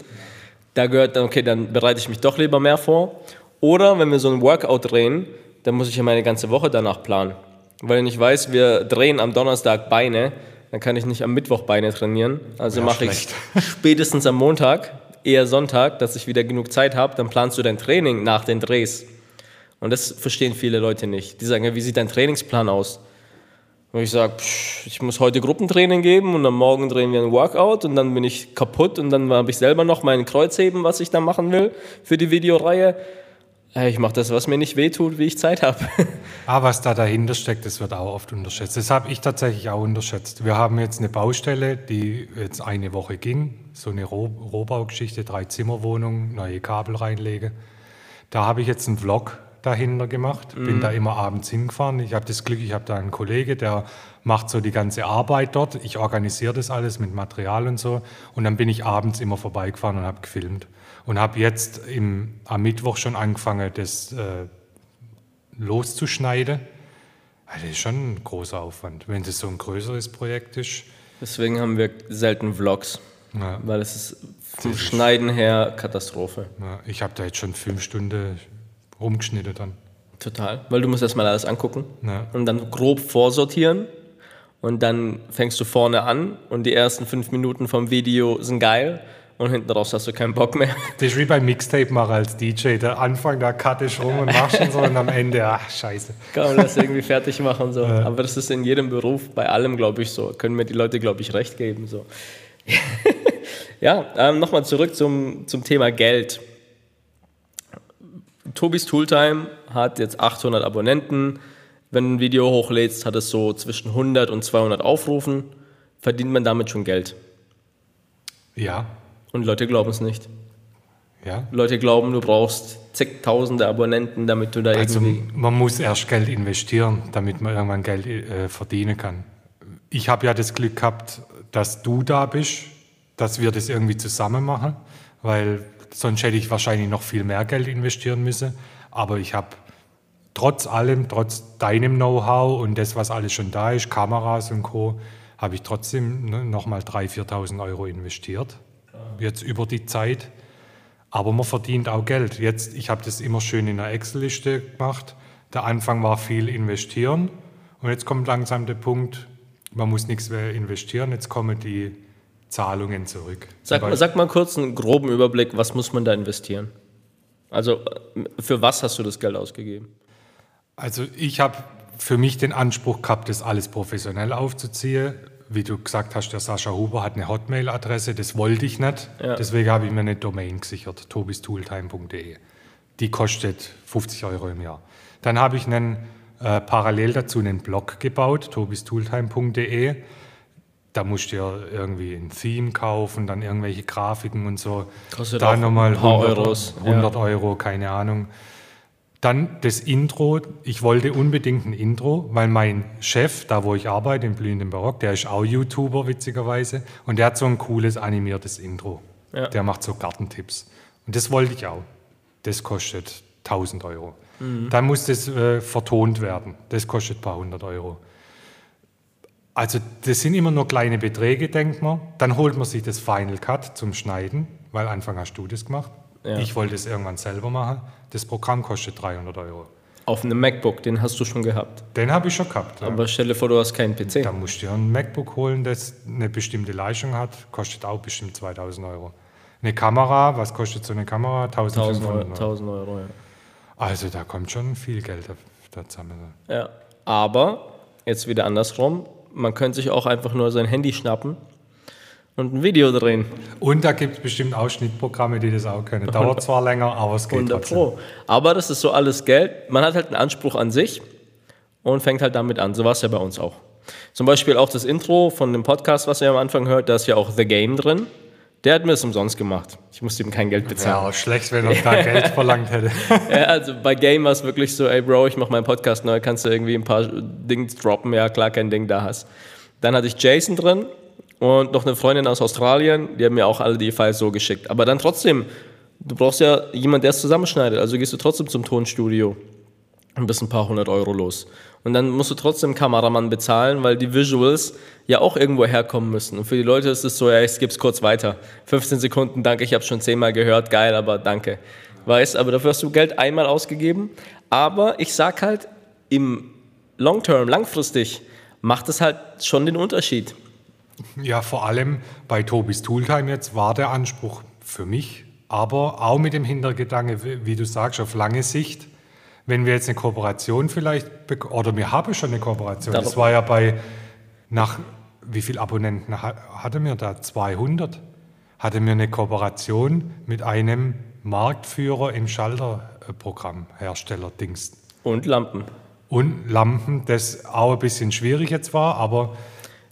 Da gehört dann, okay, dann bereite ich mich doch lieber mehr vor. Oder wenn wir so ein Workout drehen, dann muss ich ja meine ganze Woche danach planen. Weil wenn ich weiß, wir drehen am Donnerstag Beine, dann kann ich nicht am Mittwoch Beine trainieren. Also Ja, mache ich spätestens am Montag, eher Sonntag, dass ich wieder genug Zeit habe. Dann planst du dein Training nach den Drehs. Und das verstehen viele Leute nicht. Die sagen, ja, wie sieht dein Trainingsplan aus? Und ich sage, ich muss heute Gruppentraining geben und am Morgen drehen wir ein Workout und dann bin ich kaputt und dann habe ich selber noch mein Kreuzheben, was ich da machen will für die Videoreihe. Hey, Ich mache das, was mir nicht wehtut, wie ich Zeit habe. Aber was da dahinter steckt, das wird auch oft unterschätzt. Das habe ich tatsächlich auch unterschätzt. Wir haben jetzt eine Baustelle, die jetzt eine Woche ging, so eine Roh Rohbaugeschichte, drei Zimmerwohnungen, neue Kabel reinlegen. Da habe ich jetzt einen Vlog dahinter gemacht, bin da immer abends hingefahren. Ich habe das Glück, ich habe da einen Kollege, der macht so die ganze Arbeit dort. Ich organisiere das alles mit Material und so. Und dann bin ich abends immer vorbeigefahren und habe gefilmt. Und habe jetzt im, am Mittwoch schon angefangen, das äh, loszuschneiden. Ja, Das ist schon ein großer Aufwand. Wenn das so ein größeres Projekt ist, Deswegen haben wir selten Vlogs, Ja. weil es ist vom Schneiden her Katastrophe. ja, ich habe da jetzt schon fünf Stunden rumgeschnitten dann. Total. Weil du musst erstmal alles angucken Ja. und dann grob vorsortieren. Und dann fängst du vorne an und die ersten fünf Minuten vom Video sind geil und hinten raus hast du keinen Bock mehr. Das ist wie beim Mixtape machen als DJ. Der Anfang, da cut ich rum und machst und so und am Ende, ach scheiße. Kann man das irgendwie fertig machen. So. Aber das ist in jedem Beruf, bei allem, glaube ich, so. Können mir die Leute, glaube ich, recht geben. So. ja, ähm, nochmal zurück zum, zum Thema Geld. Tobis Tooltime hat jetzt 800 Abonnenten. Wenn du ein Video hochlädst, hat es so zwischen 100 und 200 Aufrufen. Verdient man damit schon Geld. Ja, Und Leute glauben es nicht. ja. Leute glauben, du brauchst zigtausende Abonnenten, damit du da Also irgendwie. man muss erst Geld investieren, damit man irgendwann Geld äh, verdienen kann. Ich habe ja das Glück gehabt, dass du da bist, dass wir das irgendwie zusammen machen, weil sonst hätte ich wahrscheinlich noch viel mehr Geld investieren müssen. Aber ich habe trotz allem, trotz deinem Know-how und das, was alles schon da ist, Kameras und Co., habe ich trotzdem nochmal 3.000, 4.000 Euro investiert. Jetzt über die Zeit. Aber man verdient auch Geld. Jetzt, ich habe das immer schön in einer Excel-Liste gemacht. Der Anfang war viel investieren und jetzt kommt langsam der Punkt, man muss nichts mehr investieren, jetzt kommen die Zahlungen zurück. Sag, mal- sag mal kurz einen groben Überblick, was muss man da investieren? Also für was hast du das Geld ausgegeben? Also ich habe für mich den Anspruch gehabt, das alles professionell aufzuziehen. Wie du gesagt hast, der Sascha Huber hat eine Hotmail-Adresse, das wollte ich nicht. Ja. Deswegen habe ich mir eine Domain gesichert, tobistooltime.de. Die kostet 50 Euro im Jahr. Dann habe ich einen, äh, parallel dazu einen Blog gebaut, tobistooltime.de. Da musst du ja irgendwie ein Theme kaufen, dann irgendwelche Grafiken und so. Kostet da nochmal ein paar 100, Euros, ja. 100 Euro, keine Ahnung. Dann das Intro. Ich wollte unbedingt ein Intro, weil mein Chef, da wo ich arbeite, im blühenden Barock, der ist auch YouTuber, witzigerweise. Und der hat so ein cooles animiertes Intro. Ja. Der macht so Gartentipps. Und das wollte ich auch. Das kostet 1000 Euro. Mhm. Dann muss das äh, vertont werden. Das kostet ein paar hundert Euro. Also das sind immer nur kleine Beträge, denkt man. Dann holt man sich das Final Cut zum Schneiden, weil Anfang hast du das gemacht. Ja. Ich wollte es irgendwann selber machen. Das Programm kostet 300 Euro. Auf einem MacBook, den hast du schon gehabt. Den habe ich schon gehabt. Ja. Aber stell dir vor, du hast keinen PC. Da musst du dir ein MacBook holen, das eine bestimmte Leistung hat, kostet auch bestimmt 2000 Euro. Eine Kamera, was kostet so eine Kamera? 1000 Euro, 1500 Euro. 1000 Euro ja. Also da kommt schon viel Geld da zusammen. ja. Aber, jetzt wieder andersrum, man könnte sich auch einfach nur sein Handy schnappen und ein Video drehen. Und da gibt es bestimmt auch Schnittprogramme, die das auch können. Dauert zwar länger, aber es geht 100 trotzdem. Pro. Aber das ist so alles Geld. Man hat halt einen Anspruch an sich und fängt halt damit an. So war es ja bei uns auch. Zum Beispiel auch das Intro von dem Podcast, was ihr am Anfang hört, da ist ja auch The Game drin. Der hat mir das umsonst gemacht. Ich musste ihm kein Geld bezahlen. Ja, schlecht, wenn er da Geld verlangt hätte. Ja, also bei Game war es wirklich so, ey Bro, ich mache meinen Podcast neu, kannst du irgendwie ein paar Dings droppen? Ja, klar, kein Ding da hast. Dann hatte ich Jason drin und noch eine Freundin aus Australien, die haben mir auch alle die Files so geschickt. Aber dann trotzdem, du brauchst ja jemanden, der es zusammenschneidet, also gehst du trotzdem zum Tonstudio und bist ein paar hundert Euro los. Und dann musst du trotzdem Kameramann bezahlen, weil die Visuals ja auch irgendwo herkommen müssen. Und für die Leute ist es so, ja, ich skipp's kurz weiter. 15 Sekunden, danke, ich habe schon zehnmal gehört, geil, aber danke. Weißt, aber dafür hast du Geld einmal ausgegeben. Aber ich sag halt, im Long Term, langfristig, macht es halt schon den Unterschied. Ja, vor allem bei Tobis Tooltime jetzt war der Anspruch für mich, aber auch mit dem Hintergedanke, wie- du sagst, auf lange Sicht, wenn wir jetzt eine Kooperation vielleicht, oder wir haben schon eine Kooperation, das war ja bei, nach, wie viele Abonnenten ha- hatte mir da? 200? Hatte mir eine Kooperation mit einem Marktführer im Schalterprogramm, Hersteller Dings. Und Lampen. Und Lampen, das auch ein bisschen schwierig jetzt war, aber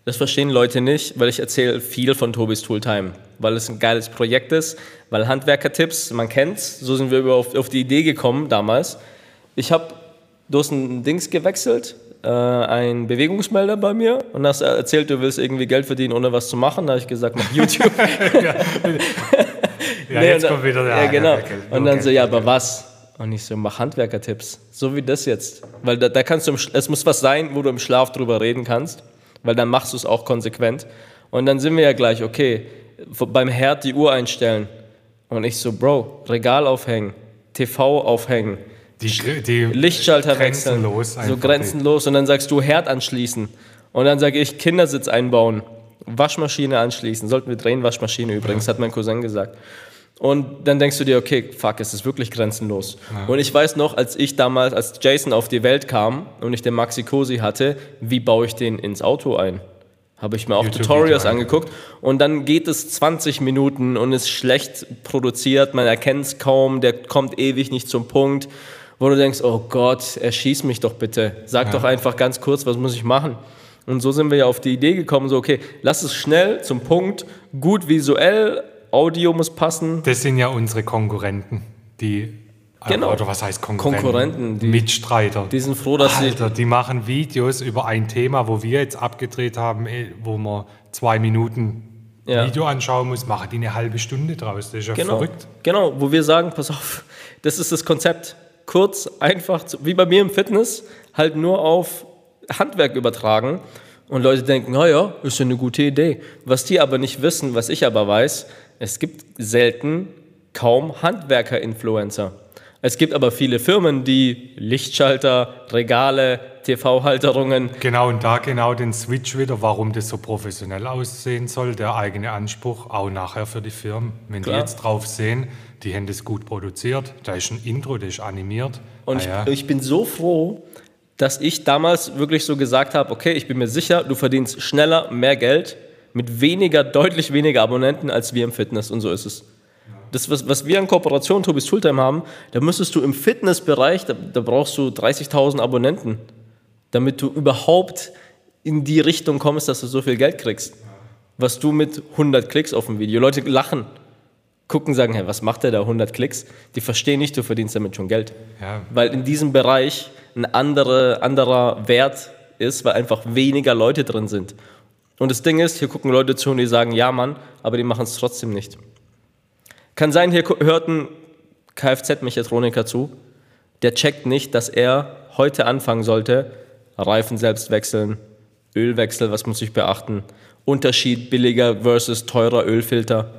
Das verstehen Leute nicht, weil ich erzähle viel von Tobis Tooltime, weil es ein geiles Projekt ist, weil Handwerker-Tipps, man kennt's, so sind wir auf, auf die Idee gekommen damals. Ich habe, du hast ein Dings gewechselt, äh, ein Bewegungsmelder bei mir und hast erzählt, du willst irgendwie Geld verdienen, ohne was zu machen. Da habe ich gesagt, mach YouTube. ja, Nee, jetzt dann- kommt wieder der Ja, genau. Geld, Und dann so, ja, aber was? Und ich so, mach Handwerker-Tipps. So wie das jetzt. Weil da, da kannst du, im, es muss was sein, wo du im Schlaf drüber reden kannst, weil dann machst du es auch konsequent. Und dann sind wir ja gleich, okay, beim Herd die Uhr einstellen. Und ich so, Bro, Regal aufhängen, TV aufhängen, Die, die Lichtschalter wechseln. So grenzenlos. Und dann sagst du Herd anschließen. Und dann sage ich Kindersitz einbauen. Waschmaschine anschließen. Sollten wir drehen, Waschmaschine übrigens, hat mein Cousin gesagt. Und dann denkst du dir, okay, fuck, es ist wirklich grenzenlos. Und ich weiß noch, als ich damals, als Jason auf die Welt kam und ich den Maxi Cosi hatte, wie baue ich den ins Auto ein? Habe ich mir auch YouTube-Video Tutorials angeguckt. angeguckt. Und dann geht es 20 Minuten und ist schlecht produziert, man erkennt es kaum, der kommt ewig nicht zum Punkt, wo du denkst, oh Gott, erschieß mich doch bitte. Sag doch einfach ganz kurz, was muss ich machen? Und so sind wir ja auf die Idee gekommen, so okay, lass es schnell zum Punkt, gut visuell, Audio muss passen. Das sind ja unsere Konkurrenten, die Genau. oder was heißt Konkurrenten? Konkurrenten, die- Mitstreiter. Die sind froh, dass sie Alter, die machen Videos über ein Thema, wo wir jetzt abgedreht haben, eh, wo man zwei Minuten Ja. Video anschauen muss, machen die eine halbe Stunde draus. Das ist ja Genau, verrückt. genau, wo wir sagen, pass auf, das ist das Konzept. Kurz, einfach, wie bei mir im Fitness, halt nur auf Handwerk übertragen. Und Leute denken, naja, ist ja eine gute Idee. Was die aber nicht wissen, was ich aber weiß, es gibt selten kaum Handwerker-Influencer. Es gibt aber viele Firmen, die Lichtschalter, Regale, TV-Halterungen. Genau, und da genau den Switch wieder, warum das so professionell aussehen soll, der eigene Anspruch, auch nachher für die Firmen. Wenn Klar. die jetzt drauf sehen, die haben das gut produziert, da ist ein Intro, das ist animiert. Und Ah ja. ich, ich bin so froh, dass ich damals wirklich so gesagt habe, okay, ich bin mir sicher, du verdienst schneller mehr Geld mit weniger, deutlich weniger Abonnenten als wir im Fitness und so ist es. Das, was, was wir in Kooperation Tobis Tooltime haben, da müsstest du im Fitnessbereich, da, da brauchst du 30.000 Abonnenten, damit du überhaupt in die Richtung kommst, dass du so viel Geld kriegst. Was du mit 100 Klicks auf dem Video, Leute lachen, gucken, sagen, hey, was macht der da, 100 Klicks? Die verstehen nicht, du verdienst damit schon Geld. Ja. Weil in diesem Bereich ein andere, anderer Wert ist, weil einfach weniger Leute drin sind. Und das Ding ist, hier gucken Leute zu und die sagen, ja Mann, aber die machen es trotzdem nicht. Kann sein, hier hört ein Kfz-Mechatroniker zu, der checkt nicht, dass er heute anfangen sollte, Reifen selbst wechseln, Ölwechsel, was muss ich beachten, Unterschied billiger versus teurer Ölfilter.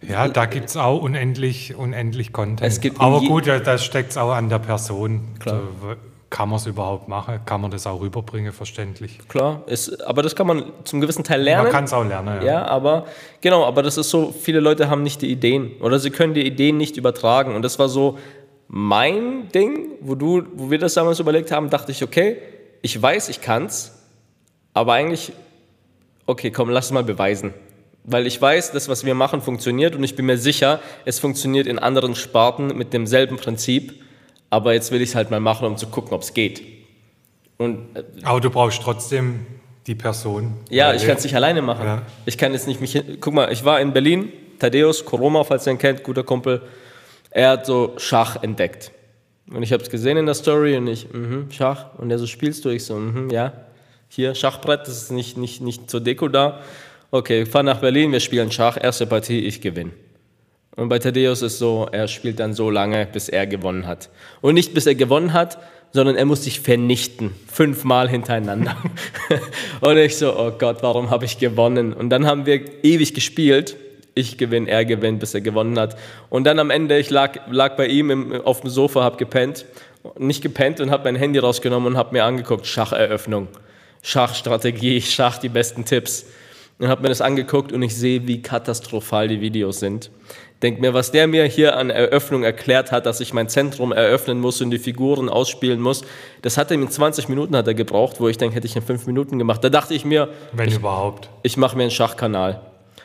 Ja, da gibt es auch unendlich, unendlich Content. Aber gut, da, da steckt es auch an der Person. Klar. So, kann man es überhaupt machen? Kann man das auch rüberbringen, verständlich? Klar, ist, aber das kann man zum gewissen Teil lernen. Man kann es auch lernen. Ja, aber genau, aber das ist so, viele Leute haben nicht die Ideen oder sie können die Ideen nicht übertragen. Und das war so mein Ding, wo, du, wo wir das damals überlegt haben, dachte ich, okay, ich weiß, ich kann's, aber eigentlich, okay, komm, lass es mal beweisen. Weil ich weiß, das, was wir machen, funktioniert und ich bin mir sicher, es funktioniert in anderen Sparten mit demselben Prinzip, aber jetzt will ich es halt mal machen, um zu gucken, ob es geht. Und äh, Aber du brauchst trotzdem die Person. ja, ich kann es nicht alleine machen. Ja. Ich kann jetzt nicht mich. Guck mal, ich war in Berlin, Thaddeus Koroma, falls ihr ihn kennt, guter Kumpel. Er hat so Schach entdeckt. Und ich habe es gesehen in der Story und ich, mhm, Schach. Und er so, spielst du? Ich so, mhm, ja. Hier, Schachbrett, das ist nicht, nicht, nicht zur Deko da. Okay, fahr nach Berlin, wir spielen Schach, erste Partie, ich gewinne. Und bei Thaddeus ist so, er spielt dann so lange, bis er gewonnen hat. Und nicht bis er gewonnen hat, sondern er muss sich vernichten. Fünfmal hintereinander. und ich so, oh Gott, warum habe ich gewonnen? Und dann haben wir ewig gespielt. Ich gewinne, er gewinnt, bis er gewonnen hat. Und dann am Ende, ich lag, lag bei ihm im, auf dem Sofa, habe gepennt. Nicht gepennt und habe mein Handy rausgenommen und habe mir angeguckt, Schacheröffnung, Schachstrategie, Schach, die besten Tipps und habe mir das angeguckt und ich sehe, wie katastrophal die Videos sind. Denk mir, was der mir hier an Eröffnung erklärt hat, dass ich mein Zentrum eröffnen muss und die Figuren ausspielen muss, das hat er in 20 Minuten hat er gebraucht, wo ich denke, hätte ich in 5 Minuten gemacht. Da dachte ich mir, Wenn überhaupt. ich mache mir einen Schachkanal.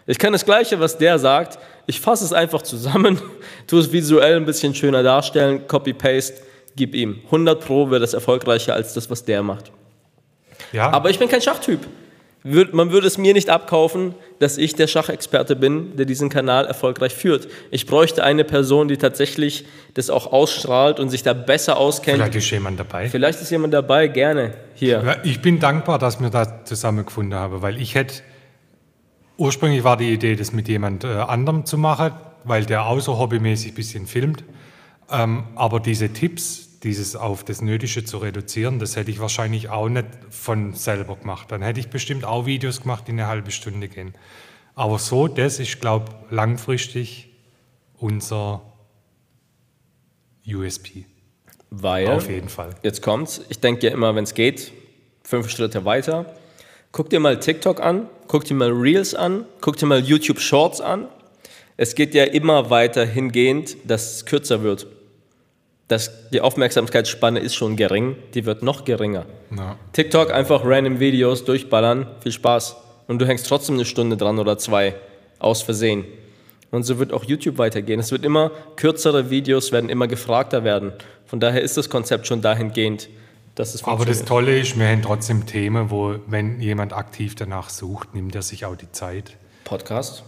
Ich kann das Gleiche, was der sagt, ich fasse es einfach zusammen, tue es visuell ein bisschen schöner darstellen, Copy-Paste, gib ihm. 100 Pro wird das erfolgreicher als das, was der macht. Ja, Aber ich bin kein Schachtyp. Man würde es mir nicht abkaufen, dass ich der Schachexperte bin, der diesen Kanal erfolgreich führt. Ich bräuchte eine Person, die tatsächlich das auch ausstrahlt und sich da besser auskennt. vielleicht Vielleicht, ist jemand dabei. ist jemand dabei, gerne hier. Ich bin dankbar, dass wir da zusammengefunden haben, weil ich hätte, ursprünglich war die Idee, das mit jemand äh, anderem zu machen, weil der auch so hobbymäßig ein bisschen filmt. Ähm, aber diese Tipps, dieses auf das Nötige zu reduzieren, das hätte ich wahrscheinlich auch nicht von selber gemacht. Dann hätte ich bestimmt auch Videos gemacht, die eine halbe Stunde gehen. Aber so, das ist, glaube ich, langfristig unser USP. Weil, Auf jeden Fall. jetzt kommt's, ich denke ja immer, wenn es geht, fünf Schritte weiter. Guck dir mal TikTok an, guck dir mal Reels an, guck dir mal YouTube Shorts an. Es geht ja immer weiter hingehend, dass es kürzer wird. Das, die Aufmerksamkeitsspanne ist schon gering, die wird noch geringer. Ja. TikTok einfach random Videos durchballern, viel Spaß. Und du hängst trotzdem eine Stunde dran oder zwei, aus Versehen. Und so wird auch YouTube weitergehen. Es wird immer kürzere Videos, werden immer gefragter werden. Von daher ist das Konzept schon dahingehend, dass es Aber das funktioniert. Tolle ist, wir haben trotzdem Themen, wo, wenn jemand aktiv danach sucht, nimmt er sich auch die Zeit. Podcast,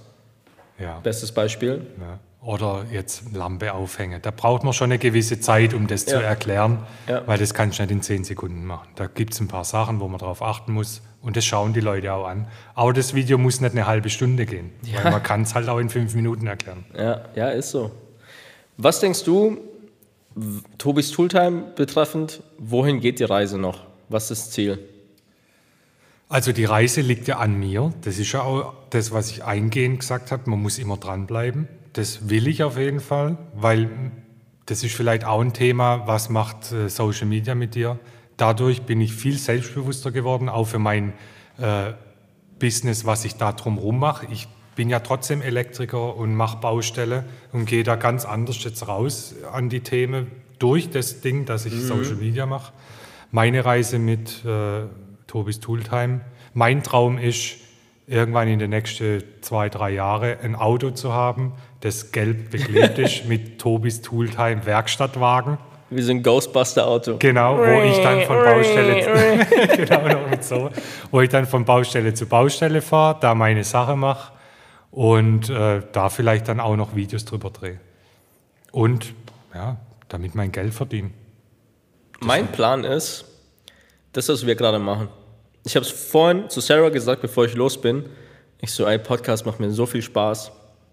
Ja. bestes Beispiel. ja. Oder jetzt Lampe aufhängen. Da braucht man schon eine gewisse Zeit, um das zu Ja. erklären, Ja. weil das kannst du nicht in zehn Sekunden machen. Da gibt es ein paar Sachen, wo man darauf achten muss und das schauen die Leute auch an. Aber das Video muss nicht eine halbe Stunde gehen, weil man kann es halt auch in fünf Minuten erklären. Ja, ja, ist so. Was denkst du, Tobis Tooltime betreffend, wohin geht die Reise noch? Was ist das Ziel? Also die Reise liegt ja an mir. Das ist ja auch das, was ich eingehend gesagt habe. Man muss immer dranbleiben. Das will ich auf jeden Fall, weil das ist vielleicht auch ein Thema, was macht äh, Social Media mit dir? dadurch bin ich viel selbstbewusster geworden, auch für mein äh, Business, was ich da drumherum mache. Ich bin ja trotzdem Elektriker und mache Baustelle und gehe da ganz anders jetzt raus an die Themen durch das Ding, dass ich Social Media mache. Meine Reise mit äh, Tobis Tooltime. Mein Traum ist, irgendwann in den nächsten zwei, drei Jahren ein Auto zu haben, das gelb beklebt ist mit Tobis Tooltime Werkstattwagen. Wie so ein Ghostbuster-Auto. Genau, wo ich dann von Baustelle genau noch mit so, wo ich dann von Baustelle zu Baustelle fahre, da meine Sache mache und äh, da vielleicht dann auch noch Videos drüber drehe. Und ja, damit mein Geld verdiene. Mein Plan ist, das, was wir gerade machen. Ich habe es vorhin zu Sarah gesagt, bevor ich los bin. Ich so, ein Podcast macht mir so viel Spaß.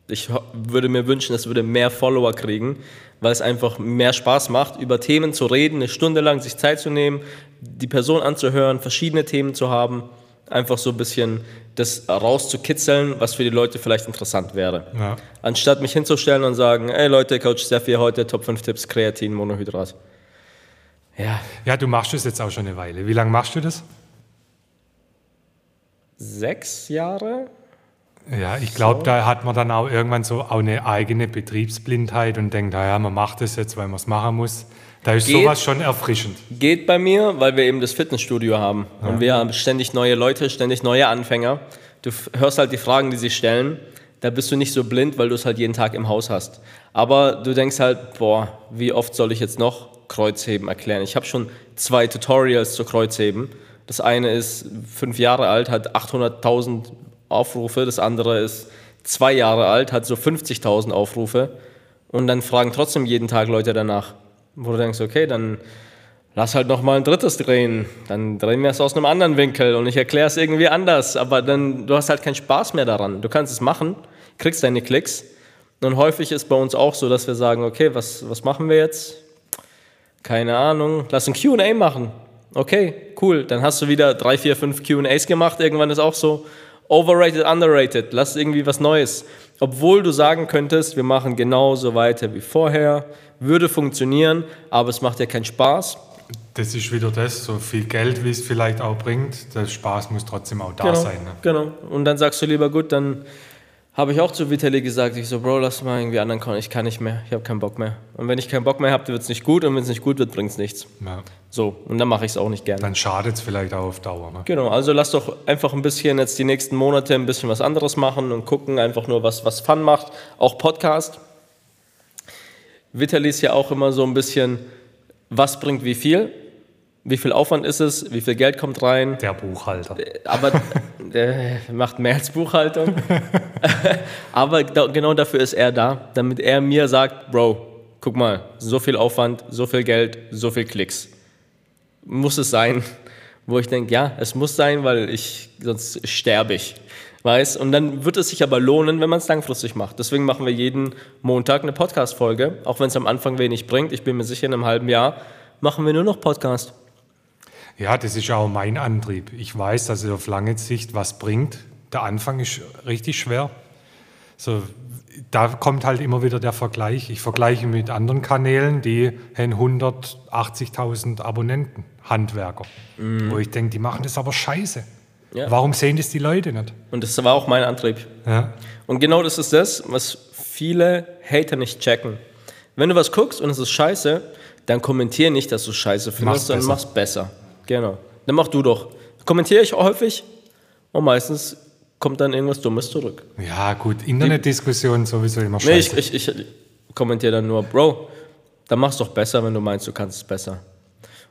Ich würde mir wünschen, es würde mehr Follower kriegen, weil es einfach mehr Spaß macht, über Themen zu reden, eine Stunde lang sich Zeit zu nehmen, die Person anzuhören, verschiedene Themen zu haben, einfach so ein bisschen das rauszukitzeln, was für die Leute vielleicht interessant wäre. Ja. Anstatt mich hinzustellen und sagen, ey Leute, Coach Steffi heute Top 5 Tipps Kreatin, Monohydrat. Ja, Ja, du machst das jetzt auch schon eine Weile. Wie lange machst du das? sechs Jahre? Ja, ich glaube, da hat man dann auch irgendwann so auch eine eigene Betriebsblindheit und denkt, naja, man macht das jetzt, weil man es machen muss. Da ist Geht. sowas schon erfrischend. Geht bei mir, weil wir eben das Fitnessstudio haben. Und wir haben ständig neue Leute, ständig neue Anfänger. Du hörst halt die Fragen, die sie stellen. Da bist du nicht so blind, weil du es halt jeden Tag im Haus hast. Aber du denkst halt, boah, wie oft soll ich jetzt noch Kreuzheben erklären? Ich habe schon zwei Tutorials zu Kreuzheben. Das eine ist fünf Jahre alt, hat 800.000 Aufrufe. Das andere ist zwei Jahre alt, hat so 50.000 Aufrufe. Und dann fragen trotzdem jeden Tag Leute danach. Wo du denkst, okay, dann lass halt noch mal ein drittes drehen. Dann drehen wir es aus einem anderen Winkel und ich erkläre es irgendwie anders. Aber dann, du hast halt keinen Spaß mehr daran. Du kannst es machen, kriegst deine Klicks. Und häufig ist bei uns auch so, dass wir sagen, okay, was, was machen wir jetzt? Keine Ahnung, lass ein Q&A machen. Okay, cool. Dann hast du wieder drei, vier, fünf Q&As gemacht. Irgendwann ist auch so, overrated, underrated. Lass irgendwie was Neues. Obwohl du sagen könntest, wir machen genauso weiter wie vorher, würde funktionieren, aber es macht ja keinen Spaß. Das ist wieder das, so viel Geld, wie es vielleicht auch bringt, der Spaß muss trotzdem auch da genau, sein. Ne? Genau. Und dann sagst du lieber, gut, dann habe ich auch zu Vitali gesagt, ich so, Bro, lass mal irgendwie anderen kommen, ich kann nicht mehr, ich habe keinen Bock mehr. Und wenn ich keinen Bock mehr habe, wird es nicht gut und wenn es nicht gut wird, bringt es nichts. Ja. So, und dann mache ich es auch nicht gerne. Dann schadet es vielleicht auch auf Dauer. Ne? Genau, also lass doch einfach ein bisschen jetzt die nächsten Monate ein bisschen was anderes machen und gucken einfach nur, was, was Fun macht. Auch Podcast. Vitali ist ja auch immer so ein bisschen, was bringt wie viel? Wie viel Aufwand ist es? Wie viel Geld kommt rein? Der Buchhalter. Aber der macht mehr als Buchhaltung. Aber genau dafür ist er da, damit er mir sagt, Bro, guck mal, so viel Aufwand, so viel Geld, so viel Klicks. Muss es sein? Wo ich denke, ja, es muss sein, weil ich sonst sterbe ich. Weiß? Und dann wird es sich aber lohnen, wenn man es langfristig macht. Deswegen machen wir jeden Montag eine Podcast-Folge, auch wenn es am Anfang wenig bringt. Ich bin mir sicher, in einem halben Jahr machen wir nur noch Podcast. Ja, das ist auch mein Antrieb. Ich weiß, dass es auf lange Sicht was bringt. Der Anfang ist richtig schwer. So, da kommt halt immer wieder der Vergleich. Ich vergleiche mit anderen Kanälen, die haben 180.000 Abonnenten, Handwerker. Wo ich denke, die machen das aber scheiße. Ja. Warum sehen das die Leute nicht? Und das war auch mein Antrieb. Ja. Und genau das ist das, was viele Hater nicht checken. Wenn du was guckst und es ist scheiße, dann kommentier nicht, dass du es scheiße findest, Mach's sondern mach's besser. Genau. Dann mach du doch. Kommentiere ich häufig und meistens kommt dann irgendwas Dummes zurück. ja, gut, Internetdiskussionen sowieso immer Nee, scheiße. ich, ich, ich kommentiere dann nur, Bro, dann mach's doch besser, wenn du meinst, du kannst es besser.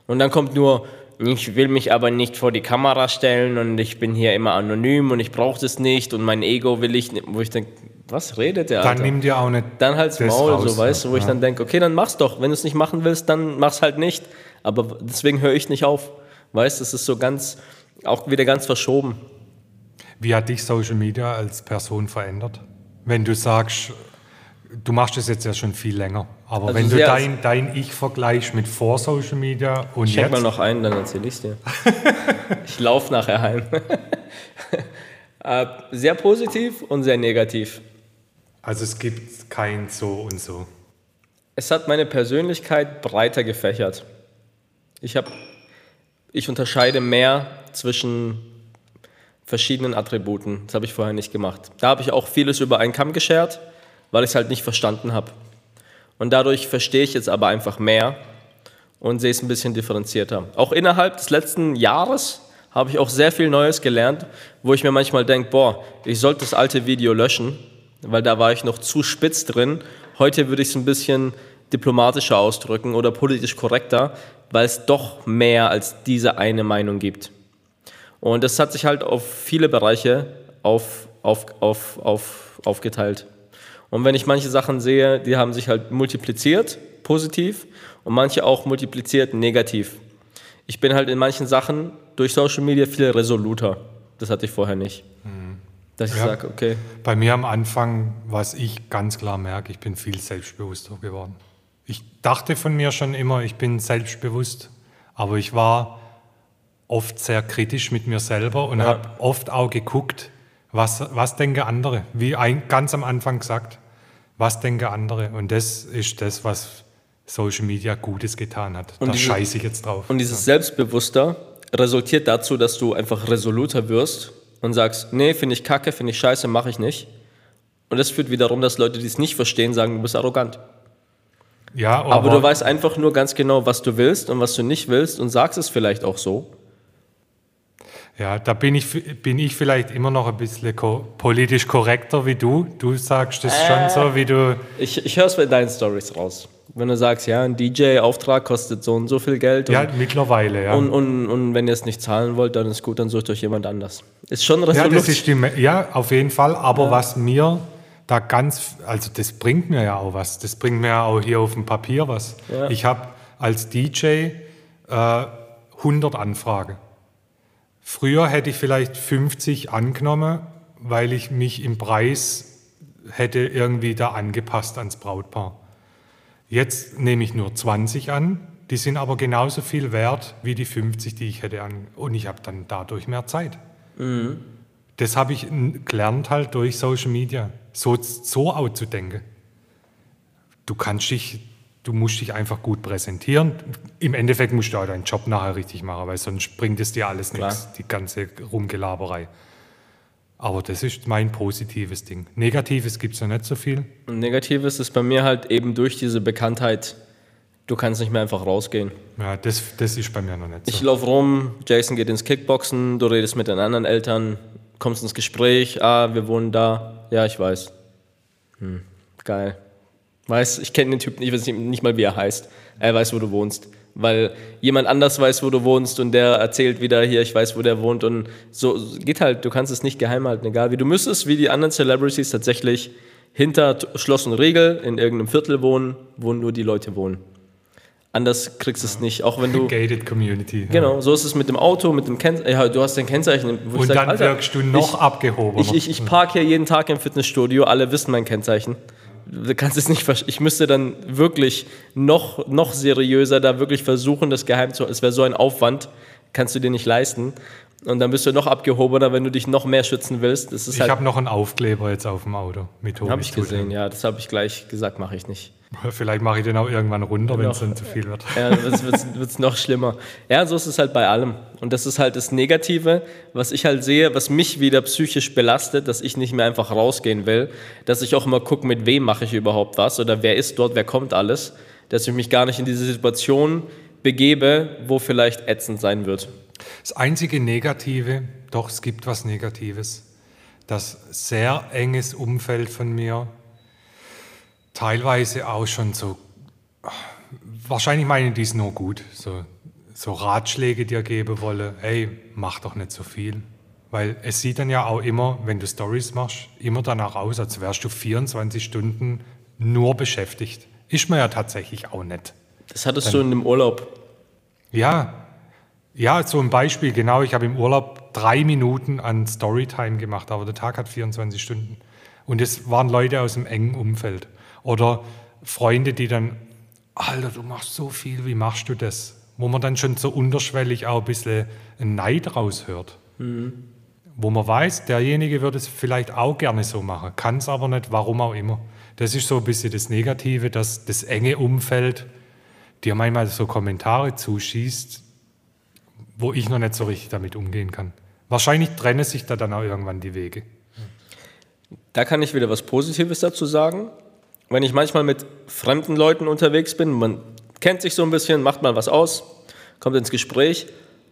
Und dann kommt nur, ich will mich aber nicht vor die Kamera stellen und ich bin hier immer anonym und ich brauche das nicht und mein Ego will ich nicht. Wo ich denke, was redet der, Dann Alter? nimm dir auch nicht Dann halt's Maul, raus, so weißt du, wo ich ja. dann denke, okay, dann mach's doch. Wenn du es nicht machen willst, dann mach's halt nicht. Aber deswegen höre ich nicht auf. Weißt du, es ist so ganz, auch wieder ganz verschoben. Wie hat dich Social Media als Person verändert? Wenn du sagst, du machst das jetzt ja schon viel länger, aber Also wenn du dein, dein Ich vergleichst mit vor Social Media und Schenk jetzt, mal noch ein, dann erzähl ich's dir. ich laufe nachher heim. Äh, sehr positiv und sehr negativ. also es gibt kein so und so. Es hat meine Persönlichkeit breiter gefächert. Ich habe ich unterscheide mehr zwischen verschiedenen Attributen. Das habe ich vorher nicht gemacht. Da habe ich auch vieles über einen Kamm geschert, weil ich es halt nicht verstanden habe. Und dadurch verstehe ich jetzt aber einfach mehr und sehe es ein bisschen differenzierter. Auch innerhalb des letzten Jahres habe ich auch sehr viel Neues gelernt, wo ich mir manchmal denke, boah, ich sollte das alte Video löschen, weil da war ich noch zu spitz drin. Heute würde ich es ein bisschen diplomatischer ausdrücken oder politisch korrekter, weil es doch mehr als diese eine Meinung gibt. Und das hat sich halt auf viele Bereiche auf, auf, auf, auf, aufgeteilt. Und wenn ich manche Sachen sehe, die haben sich halt multipliziert, positiv, und manche auch multipliziert, negativ. Ich bin halt in manchen Sachen durch Social Media viel resoluter. Das hatte ich vorher nicht. Dass ich Ja. sage, okay, Bei mir am Anfang, was ich ganz klar merke, ich bin viel selbstbewusster geworden. Ich dachte von mir schon immer, ich bin selbstbewusst, aber ich war oft sehr kritisch mit mir selber und Ja. habe oft auch geguckt, was, was denken andere. Wie ein, ganz am Anfang gesagt, was denken andere. Und das ist das, was Social Media Gutes getan hat. Und da diese- scheiße ich jetzt drauf. Und dieses Selbstbewusster resultiert dazu, dass du einfach resoluter wirst und sagst, nee, finde ich kacke, finde ich scheiße, mache ich nicht. Und das führt wiederum, dass Leute, die es nicht verstehen, sagen, du bist arrogant. Ja, Aber, du weißt einfach nur ganz genau, was du willst und was du nicht willst und sagst es vielleicht auch so. Ja, da bin ich, bin ich vielleicht immer noch ein bisschen ko politisch korrekter wie du. Du sagst das Äh. schon so, wie du. Ich, ich höre es bei deinen Stories raus. Wenn du sagst, ja, ein DJ-Auftrag kostet so und so viel Geld und, Ja, mittlerweile, ja. und, und, und wenn ihr es nicht zahlen wollt, dann ist gut, dann sucht euch jemand anders. Ist schon ja, resolut. das ist die, ja, auf jeden Fall. Aber was mir da ganz, also das bringt mir ja auch was. Das bringt mir ja auch hier auf dem Papier was. Ja. Ich habe als DJ äh, 100 Anfragen. Früher hätte ich vielleicht 50 angenommen, weil ich mich im Preis hätte irgendwie da angepasst ans Brautpaar. Jetzt nehme ich nur 20 an, die sind aber genauso viel wert wie die 50, die ich hätte an. Und ich habe dann dadurch mehr Zeit. Das habe ich gelernt halt durch Social Media, so, so auch zu denken. Du kannst dich, du musst dich einfach gut präsentieren. Im Endeffekt musst du auch deinen Job nachher richtig machen, weil sonst bringt es dir alles nichts, die ganze Rumgelaberei. Aber das ist mein positives Ding. Negatives gibt es ja nicht so viel. Negatives ist bei mir halt eben durch diese Bekanntheit, du kannst nicht mehr einfach rausgehen. Ja, das, das ist bei mir noch nicht so. Ich laufe rum, Jason geht ins Kickboxen, du redest mit den anderen Eltern, kommst ins Gespräch, ah, wir wohnen da, ja, ich weiß. Hm, geil. Weiß, ich kenne den Typen, ich weiß nicht, mal, wie er heißt. Er weiß, wo du wohnst. Weil jemand anders weiß, wo du wohnst und der erzählt wieder hier, ich weiß, wo der wohnt. Und so geht halt, du kannst es nicht geheim halten, egal wie. Du müsstest, wie die anderen Celebrities, tatsächlich hinter Schloss und Riegel in irgendeinem Viertel wohnen, wo nur die Leute wohnen. Anders kriegst du es nicht, auch wenn du. Gated Community. ja. Genau, so ist es mit dem Auto, mit dem Kennzeichen. Ja, du hast dein Kennzeichen. wo ich Und sag, dann Alter, wirkst du noch abgehobener. Ich, ich, ich parke hier jeden Tag im Fitnessstudio, alle wissen mein Kennzeichen. Du kannst es nicht. Ich müsste dann wirklich noch, noch seriöser da wirklich versuchen, das geheim zu Es wäre so ein Aufwand, kannst du dir nicht leisten. Und dann bist du noch abgehobener, wenn du dich noch mehr schützen willst. Das ist Ich halt. habe noch einen Aufkleber jetzt auf dem Auto mit Habe ich gesehen, ja. Das habe ich gleich gesagt, mache ich nicht. Vielleicht mache ich den auch irgendwann runter, wenn es Noch. dann zu viel wird. Ja, dann wird es noch schlimmer. Ja, so ist es halt bei allem. Und das ist halt das Negative, was ich halt sehe, was mich wieder psychisch belastet, dass ich nicht mehr einfach rausgehen will, dass ich auch immer gucke, mit wem mache ich überhaupt was oder wer ist dort, wer kommt alles, dass ich mich gar nicht in diese Situation begebe, wo vielleicht ätzend sein wird. Das einzige Negative, doch es gibt was Negatives, das sehr enges Umfeld von mir, teilweise auch schon so, wahrscheinlich meinen die es nur gut, so, so Ratschläge dir geben wolle, ey, mach doch nicht so viel. Weil es sieht dann ja auch immer, wenn du Stories machst, immer danach aus, als wärst du 24 Stunden nur beschäftigt. Ist man ja tatsächlich auch nicht. Das hattest du in dem Urlaub. Ja, ja, so ein Beispiel, genau. Ich habe im Urlaub drei Minuten an Storytime gemacht, aber der Tag hat 24 Stunden. Und es waren Leute aus dem engen Umfeld. Oder Freunde, die dann, Alter, du machst so viel, wie machst du das? Wo man dann schon so unterschwellig auch ein bisschen Neid raushört. Wo man weiß, derjenige würde es vielleicht auch gerne so machen, kann es aber nicht, warum auch immer. Das ist so ein bisschen das Negative, dass das enge Umfeld dir manchmal so Kommentare zuschießt, wo ich noch nicht so richtig damit umgehen kann. Wahrscheinlich trennen sich da dann auch irgendwann die Wege. Da kann ich wieder was Positives dazu sagen. Wenn ich manchmal mit fremden Leuten unterwegs bin, man kennt sich so ein bisschen, macht mal was aus, kommt ins Gespräch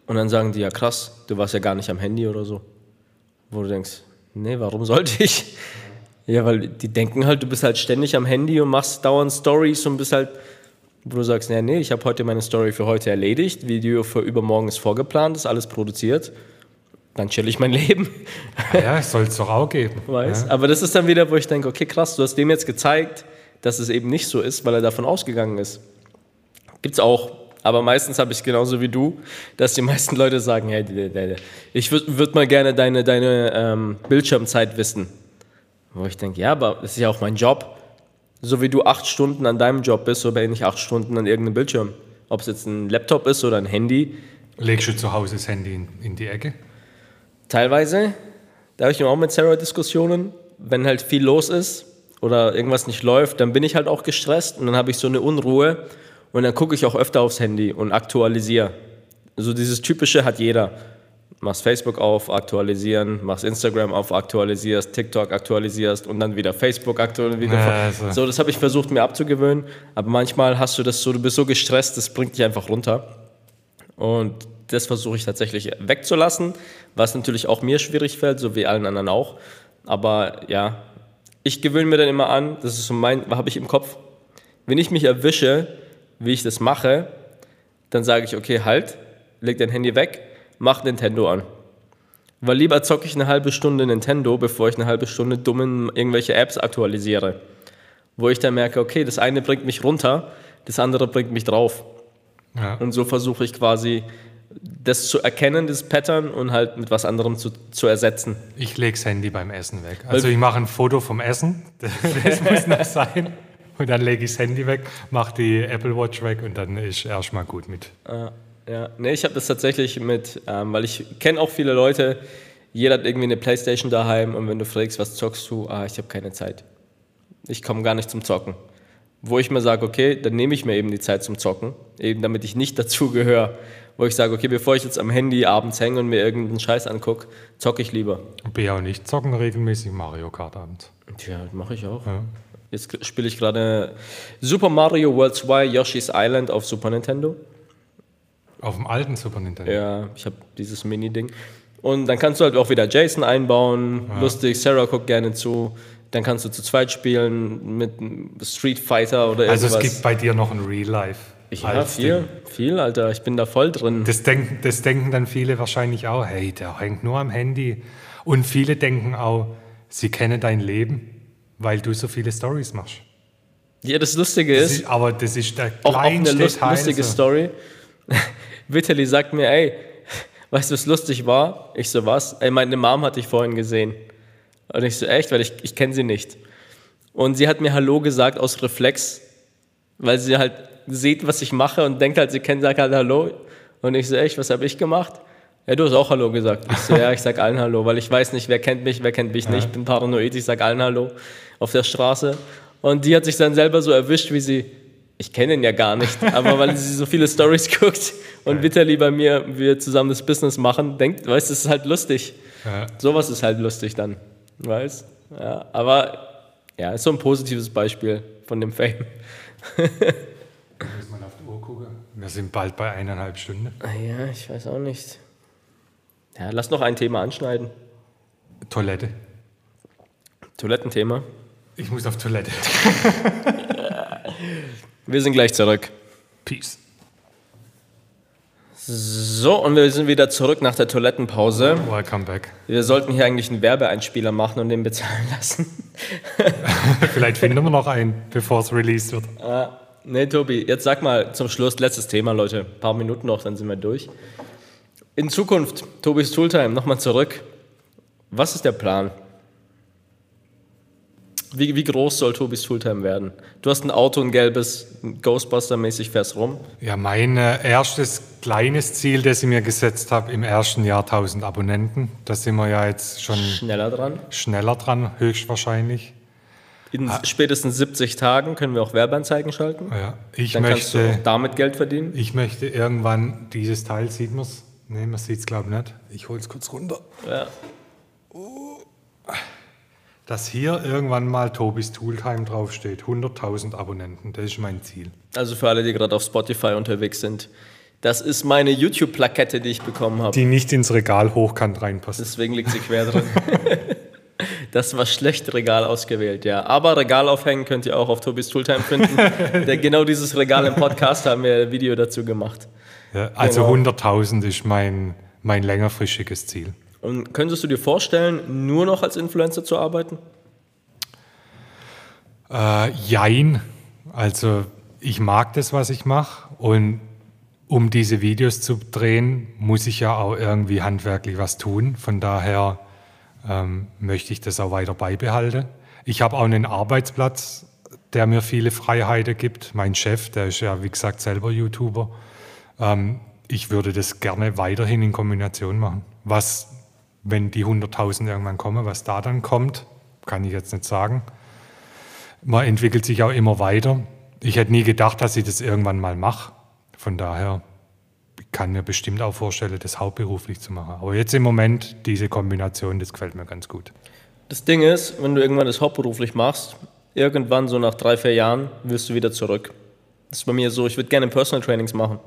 und dann sagen die, ja krass, du warst ja gar nicht am Handy oder so. Wo du denkst, nee, warum sollte ich? Ja, weil die denken halt, du bist halt ständig am Handy und machst dauernd Stories und bist halt, wo du sagst, nee, nee, ich habe heute meine Story für heute erledigt, Video für übermorgen ist vorgeplant, ist alles produziert. Dann chill ich mein Leben. Ja, soll es doch auch geben. weiß. Ja. Aber das ist dann wieder, wo ich denke, okay, krass, du hast dem jetzt gezeigt, dass es eben nicht so ist, weil er davon ausgegangen ist. Gibt's auch. Aber meistens habe ich es genauso wie du, dass die meisten Leute sagen, hey, ich würde würd mal gerne deine, deine ähm, Bildschirmzeit wissen. Wo ich denke, ja, aber das ist ja auch mein Job. So wie du acht Stunden an deinem Job bist, so bin ich acht Stunden an irgendeinem Bildschirm. Ob es jetzt ein Laptop ist oder ein Handy. Legst du zu Hause das Handy in, in die Ecke? Teilweise, da habe ich auch mit Sarah Diskussionen, wenn halt viel los ist oder irgendwas nicht läuft, dann bin ich halt auch gestresst und dann habe ich so eine Unruhe und dann gucke ich auch öfter aufs Handy und aktualisiere. So dieses typische hat jeder. Machst Facebook auf, aktualisieren, machst Instagram auf, aktualisierst, TikTok aktualisierst und dann wieder Facebook aktualisieren. Ja, also. So, das habe ich versucht mir abzugewöhnen, aber manchmal hast du das so, du bist so gestresst, das bringt dich einfach runter. Und das versuche ich tatsächlich wegzulassen, was natürlich auch mir schwierig fällt, so wie allen anderen auch. Aber ja, ich gewöhne mir dann immer an, das ist so mein, habe ich im Kopf, wenn ich mich erwische, wie ich das mache, dann sage ich, okay, halt, leg dein Handy weg, mach Nintendo an. Weil lieber zocke ich eine halbe Stunde Nintendo, bevor ich eine halbe Stunde dummen irgendwelche Apps aktualisiere. Wo ich dann merke, okay, das eine bringt mich runter, das andere bringt mich drauf. Ja. Und so versuche ich quasi das zu erkennen, das Pattern und halt mit was anderem zu, zu ersetzen. Ich lege das Handy beim Essen weg. Also ich mache ein Foto vom Essen, das muss noch sein. Und dann lege ich das Handy weg, mache die Apple Watch weg und dann ist erstmal gut mit. Ja, nee, ich habe das tatsächlich mit, ähm, weil ich kenne auch viele Leute, jeder hat irgendwie eine Playstation daheim und wenn du fragst, was zockst du, ah, ich habe keine Zeit. Ich komme gar nicht zum Zocken. Wo ich mir sage, okay, dann nehme ich mir eben die Zeit zum Zocken, eben damit ich nicht dazu gehöre. Wo ich sage, okay, bevor ich jetzt am Handy abends hänge und mir irgendeinen Scheiß angucke, zocke ich lieber. Ja auch nicht zocken regelmäßig Mario Kart abends. Tja, mache ich auch. Jetzt spiele ich gerade Super Mario World 2 Yoshi's Island auf Super Nintendo. Auf dem alten Super Nintendo. Ja, ich habe dieses Mini-Ding. Und dann kannst du halt auch wieder Jason einbauen. Lustig, Sarah guckt gerne zu. Dann kannst du zu zweit spielen mit Street Fighter oder Also irgendwas. es gibt bei dir noch ein Real Life. Ich, ja, viel, viel, Alter. Ich bin da voll drin. Das denken, das denken dann viele wahrscheinlich auch, hey, der hängt nur am Handy. Und viele denken auch, sie kennen dein Leben, weil du so viele Stories machst. Ja, das Lustige Das ist, ist, aber das ist der auch, auch eine lust, lustige so. Story. Vitali sagt mir, ey, weißt du, was lustig war? Ich so, was? Ey, meine Mom hatte ich vorhin gesehen. Und ich so, echt? Weil ich, ich kenne sie nicht. Und sie hat mir Hallo gesagt aus Reflex, weil sie halt sieht, was ich mache und denkt halt, sie kennt, sagt halt Hallo. Und ich so, echt, was habe ich gemacht? Ja, du hast auch Hallo gesagt. Ich so, ja, ich sag allen Hallo, weil ich weiß nicht, wer kennt mich, wer kennt mich nicht. Ich bin paranoid, ich sag allen Hallo auf der Straße. Und die hat sich dann selber so erwischt, wie sie, ich kenne ihn ja gar nicht, aber weil sie so viele Stories guckt und Vitali bei mir, wir zusammen das Business machen, denkt, weißt du, das ist halt lustig. Ja. Sowas ist halt lustig dann, weißt? Ja, aber ja, ist so ein positives Beispiel von dem Fame. Muss man auf die Uhr gucken. Wir sind bald bei eineinhalb Stunden. Ah Ja, ich weiß auch nicht. Ja, lass noch ein Thema anschneiden. Toilette. Toilettenthema. Ich muss auf Toilette. Wir sind gleich zurück. Peace. So, und wir sind wieder zurück nach der Toilettenpause. Welcome back. Wir sollten hier eigentlich einen Werbeeinspieler machen und den bezahlen lassen. Vielleicht finden wir noch einen, bevor es released wird. Nee, Tobi, jetzt sag mal zum Schluss, letztes Thema, Leute. Ein paar Minuten noch, dann sind wir durch. In Zukunft, Tobis Tooltime, nochmal zurück. Was ist der Plan? Wie, wie groß soll Tobis Tooltime werden? Du hast ein Auto, ein gelbes, Ghostbuster-mäßig fährst rum. Ja, mein äh, erstes kleines Ziel, das ich mir gesetzt habe, im ersten Jahr 1000 Abonnenten. Da sind wir ja jetzt schon Schneller dran. schneller dran, höchstwahrscheinlich. In spätestens 70 Tagen können wir auch Werbeanzeigen schalten. Ja, ich Dann kannst du möchte, auch damit Geld verdienen. ich möchte irgendwann, dieses Teil sieht man es, Nee, man sieht es, glaube ich, nicht. Ich hole es kurz runter. Ja. Dass hier irgendwann mal Tobis Tooltime draufsteht. 100.000 Abonnenten, das ist mein Ziel. Also für alle, die gerade auf Spotify unterwegs sind. Das ist meine YouTube-Plakette, die ich bekommen habe. Die nicht ins Regal hochkant reinpasst. Deswegen liegt sie quer drin. Das war schlecht Regal ausgewählt, ja. Aber Regal aufhängen könnt ihr auch auf Tobis Tooltime finden. Der, genau dieses Regal im Podcast haben wir ein Video dazu gemacht. Ja, also Genau. 100.000 ist mein, mein längerfristiges Ziel. Und könntest du dir vorstellen, nur noch als Influencer zu arbeiten? Äh, jein. Also ich mag das, was ich mache. Und um diese Videos zu drehen, muss ich ja auch irgendwie handwerklich was tun. Von daher ähm, möchte ich das auch weiter beibehalten. Ich habe auch einen Arbeitsplatz, der mir viele Freiheiten gibt. Mein Chef, der ist ja, wie gesagt, selber YouTuber. Ähm, ich würde das gerne weiterhin in Kombination machen. Was, wenn die 100.000 irgendwann kommen, was da dann kommt, kann ich jetzt nicht sagen man entwickelt sich auch immer weiter. Ich hätte nie gedacht, dass ich das irgendwann mal mache. Von daher kann mir bestimmt auch vorstellen, das hauptberuflich zu machen. Aber jetzt im Moment, diese Kombination, das gefällt mir ganz gut. Das Ding ist, wenn du irgendwann das hauptberuflich machst, irgendwann so nach drei, vier Jahren wirst du wieder zurück. Das ist bei mir so, ich würde gerne Personal Trainings machen.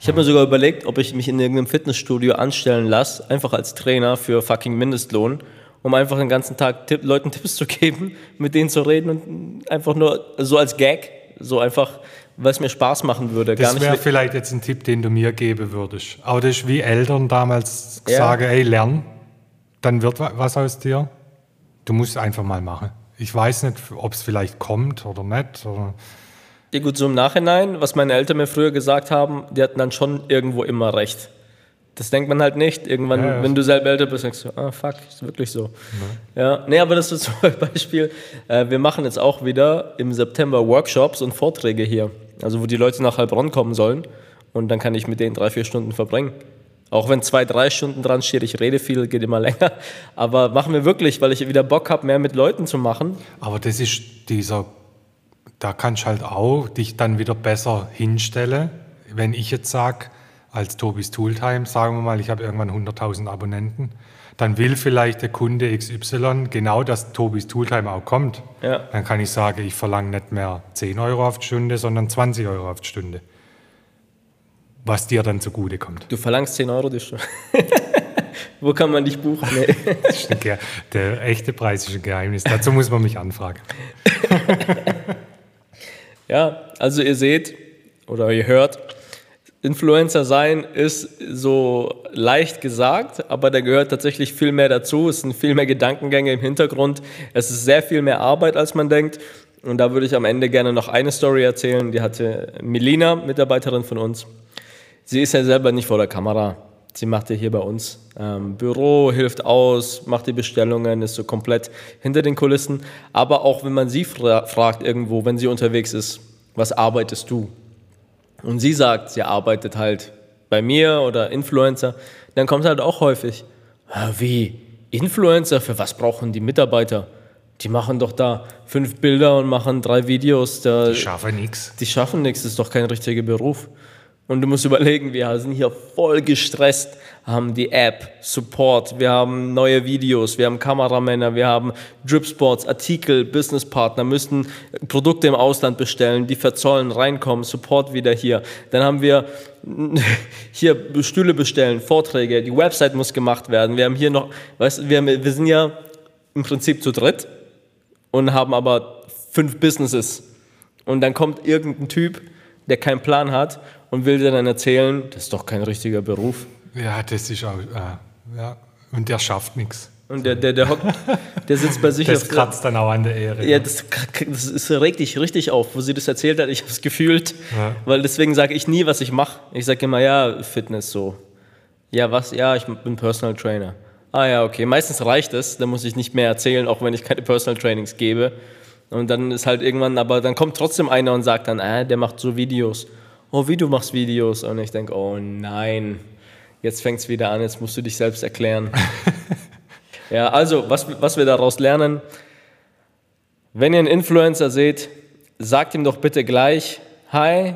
Ich habe mir sogar überlegt, ob ich mich in irgendeinem Fitnessstudio anstellen lasse, einfach als Trainer für fucking Mindestlohn, um einfach den ganzen Tag Tipp, Leuten Tipps zu geben, mit denen zu reden und einfach nur so als Gag, so einfach, weil es mir Spaß machen würde. Das wäre vielleicht jetzt ein Tipp, den du mir geben würdest. Aber das ist wie Eltern damals Ja. sagen, ey, lern, dann wird wa- was aus dir. Du musst einfach mal machen. Ich weiß nicht, ob es vielleicht kommt oder nicht. Oder Ja gut, so im Nachhinein, was meine Eltern mir früher gesagt haben, die hatten dann schon irgendwo immer recht. Das denkt man halt nicht. Irgendwann, Ja, ja. wenn du selber älter bist, denkst du, ah fuck, ist wirklich so. Ja, nee, aber das ist zum Beispiel, äh, wir machen jetzt auch wieder im September Workshops und Vorträge hier. Also wo die Leute nach Heilbronn kommen sollen und dann kann ich mit denen drei, vier Stunden verbringen. Auch wenn zwei, drei Stunden dran steht, ich rede viel, geht immer länger. Aber machen wir wirklich, weil ich wieder Bock habe, mehr mit Leuten zu machen. Aber das ist dieser, da kannst du halt auch dich dann wieder besser hinstellen. Wenn ich jetzt sage, als Tobis Tooltime, sagen wir mal, ich habe irgendwann 100.000 Abonnenten, dann will vielleicht der Kunde XY genau, dass Tobis Tooltime auch kommt. Ja. Dann kann ich sagen, ich verlange nicht mehr 10 Euro auf die Stunde, sondern 20 Euro auf die Stunde. Was dir dann zugute kommt. Du verlangst 10 Euro die Stunde. Wo kann man dich buchen? Nee. Ge- der echte Preis ist ein Geheimnis. Dazu muss man mich anfragen. Ja, also ihr seht oder ihr hört, Influencer sein ist so leicht gesagt, aber da gehört tatsächlich viel mehr dazu. Es sind viel mehr Gedankengänge im Hintergrund. Es ist sehr viel mehr Arbeit, als man denkt. Und da würde ich am Ende gerne noch eine Story erzählen. Die hatte Melina, Mitarbeiterin von uns. Sie ist ja selber nicht vor der Kamera. Sie macht ja hier bei uns ähm, Büro, hilft aus, macht die Bestellungen, ist so komplett hinter den Kulissen. Aber auch wenn man sie fra fragt irgendwo, wenn sie unterwegs ist, was arbeitest du? Und sie sagt, sie arbeitet halt bei mir oder Influencer, dann kommt halt auch häufig, "Ah, wie, Influencer, für was brauchen die Mitarbeiter? Die machen doch da fünf Bilder und machen drei Videos. Da, Ich schaffe nichts. die schaffen nichts, das ist doch kein richtiger Beruf. Und du musst überlegen, wir sind hier voll gestresst, haben die App, Support, wir haben neue Videos, wir haben Kameramänner, wir haben Dripspots, Artikel, Businesspartner, müssen Produkte im Ausland bestellen, die verzollen, reinkommen, Support wieder hier. Dann haben wir hier Stühle bestellen, Vorträge, die Website muss gemacht werden. Wir haben hier noch, weißt wir, haben- wir sind ja im Prinzip zu dritt und haben aber fünf Businesses. Und dann kommt irgendein Typ, der keinen Plan hat und will dir dann erzählen, das ist doch kein richtiger Beruf. Ja, das ist auch. Äh, ja. Und der schafft nichts. Und der, der, der, hockt, der sitzt bei sich Das auf kratzt dann auch an der Ehre. Ja, das, das, ist- regt dich richtig auf, wo sie das erzählt hat. Ich habe es gefühlt, Ja. weil deswegen sage ich nie, was ich mache. Ich sage immer, ja, Fitness so. Ja, was? Ja, ich bin Personal Trainer. Ah ja, okay. Meistens reicht es, dann muss ich nicht mehr erzählen, auch wenn ich keine Personal Trainings gebe. Und dann ist halt irgendwann, aber dann kommt trotzdem einer und sagt dann, ah, der macht so Videos. Oh, wie du machst Videos. Und ich denke, oh nein, jetzt fängt es wieder an, jetzt musst du dich selbst erklären. ja, also, was, was wir daraus lernen, wenn ihr einen Influencer seht, sagt ihm doch bitte gleich, hi,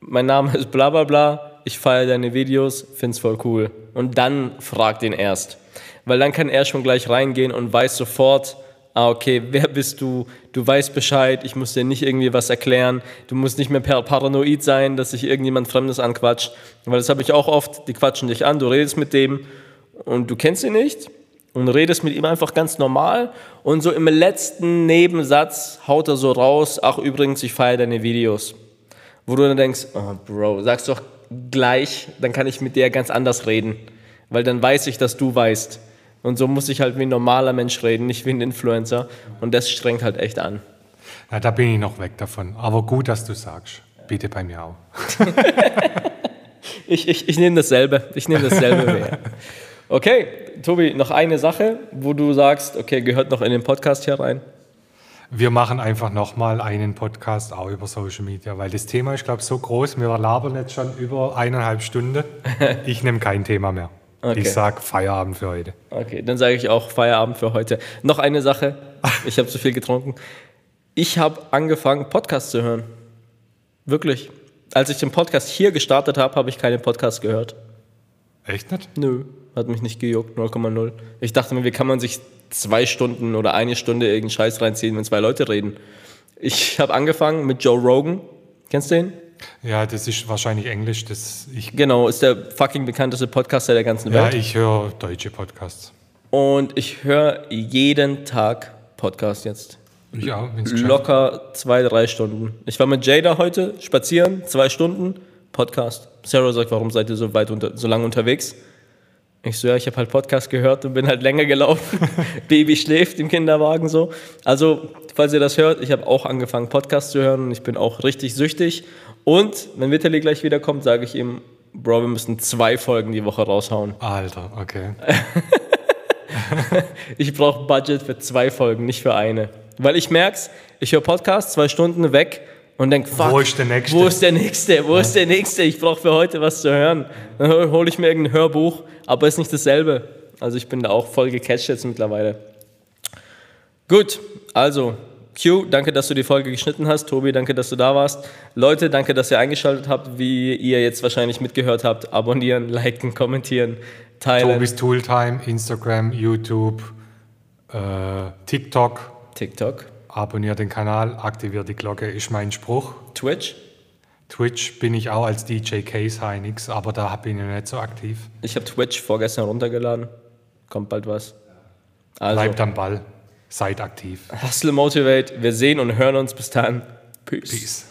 mein Name ist bla bla bla, ich feiere deine Videos, find's voll cool. Und dann frag den erst. Weil dann kann er schon gleich reingehen und weiß sofort, ah, okay, wer bist du? Du weißt Bescheid, ich muss dir nicht irgendwie was erklären. Du musst nicht mehr par- paranoid sein, dass sich irgendjemand Fremdes anquatscht. Weil das habe ich auch oft, die quatschen dich an, du redest mit dem und du kennst ihn nicht und redest mit ihm einfach ganz normal und so im letzten Nebensatz haut er so raus, ach übrigens, ich feiere deine Videos. Wo du dann denkst, oh Bro, sag's doch gleich, dann kann ich mit dir ganz anders reden. Weil dann weiß ich, dass du weißt. Und so muss ich halt wie ein normaler Mensch reden, nicht wie ein Influencer. Und das strengt halt echt an. Ja, da bin ich noch weg davon. Aber gut, dass du sagst. Bitte bei mir auch. Ich, ich, ich nehme dasselbe. Ich nehme dasselbe mehr. Okay, Tobi, noch eine Sache, wo du sagst, okay, gehört noch in den Podcast hier rein. Wir machen einfach nochmal einen Podcast auch über Social Media, weil das Thema ist, glaube ich, so groß. Wir labern jetzt schon über eineinhalb Stunden. Ich nehme kein Thema mehr. Okay. Ich sage Feierabend für heute. Okay, dann sage ich auch Feierabend für heute. Noch eine Sache. Ich habe zu viel getrunken. Ich habe angefangen, Podcasts zu hören. Wirklich. Als ich den Podcast hier gestartet habe, habe ich keinen Podcast gehört. Echt nicht? Nö, hat mich nicht gejuckt, 0,0. Ich dachte mir, wie kann man sich zwei Stunden oder eine Stunde irgendeinen Scheiß reinziehen, wenn zwei Leute reden? Ich habe angefangen mit Joe Rogan. Kennst du den? Ja, das ist wahrscheinlich Englisch. Das ich, Genau, ist der fucking bekannteste Podcaster der ganzen ja, Welt. ich höre deutsche Podcasts. Und ich höre jeden Tag Podcast jetzt. Geschafft- Locker zwei, drei Stunden. Ich war mit Jada heute spazieren, zwei Stunden, Podcast. Sarah sagt, warum seid ihr so weit unter, so lange unterwegs? Ich so, ja, ich habe halt Podcast gehört und bin halt länger gelaufen. Baby schläft im Kinderwagen so. Also, falls ihr das hört, ich habe auch angefangen, Podcast zu hören und ich bin auch richtig süchtig. Und wenn Vitali gleich wiederkommt, sage ich ihm, Bro, wir müssen zwei Folgen die Woche raushauen. Alter, okay. Ich brauche Budget für zwei Folgen, nicht für eine. Weil ich merk's, ich höre Podcast, zwei Stunden weg und denk, fuck, Wo ist der Nächste? Wo ist der Nächste? Wo ist der Nächste? Ich brauche für heute was zu hören. Dann hole ich mir irgendein Hörbuch, aber ist nicht dasselbe. Also ich bin da auch voll gecatcht jetzt mittlerweile. Gut, also Q, danke, dass du die Folge geschnitten hast. Tobi, danke, dass du da warst. Leute, danke, dass ihr eingeschaltet habt, wie ihr jetzt wahrscheinlich mitgehört habt. Abonnieren, liken, kommentieren, teilen. Tobis Tooltime, Instagram, YouTube, äh, TikTok. TikTok, Abonniert den Kanal, aktiviert die Glocke, ist mein Spruch. Twitch. Twitch bin ich auch als DJ Case Heinix, aber da bin ich nicht so aktiv. Ich habe Twitch vorgestern runtergeladen. Kommt bald was. Also, Bleibt am Ball, seid aktiv. Hustle Motivate. Wir sehen und hören uns bis dann. Peace. Peace.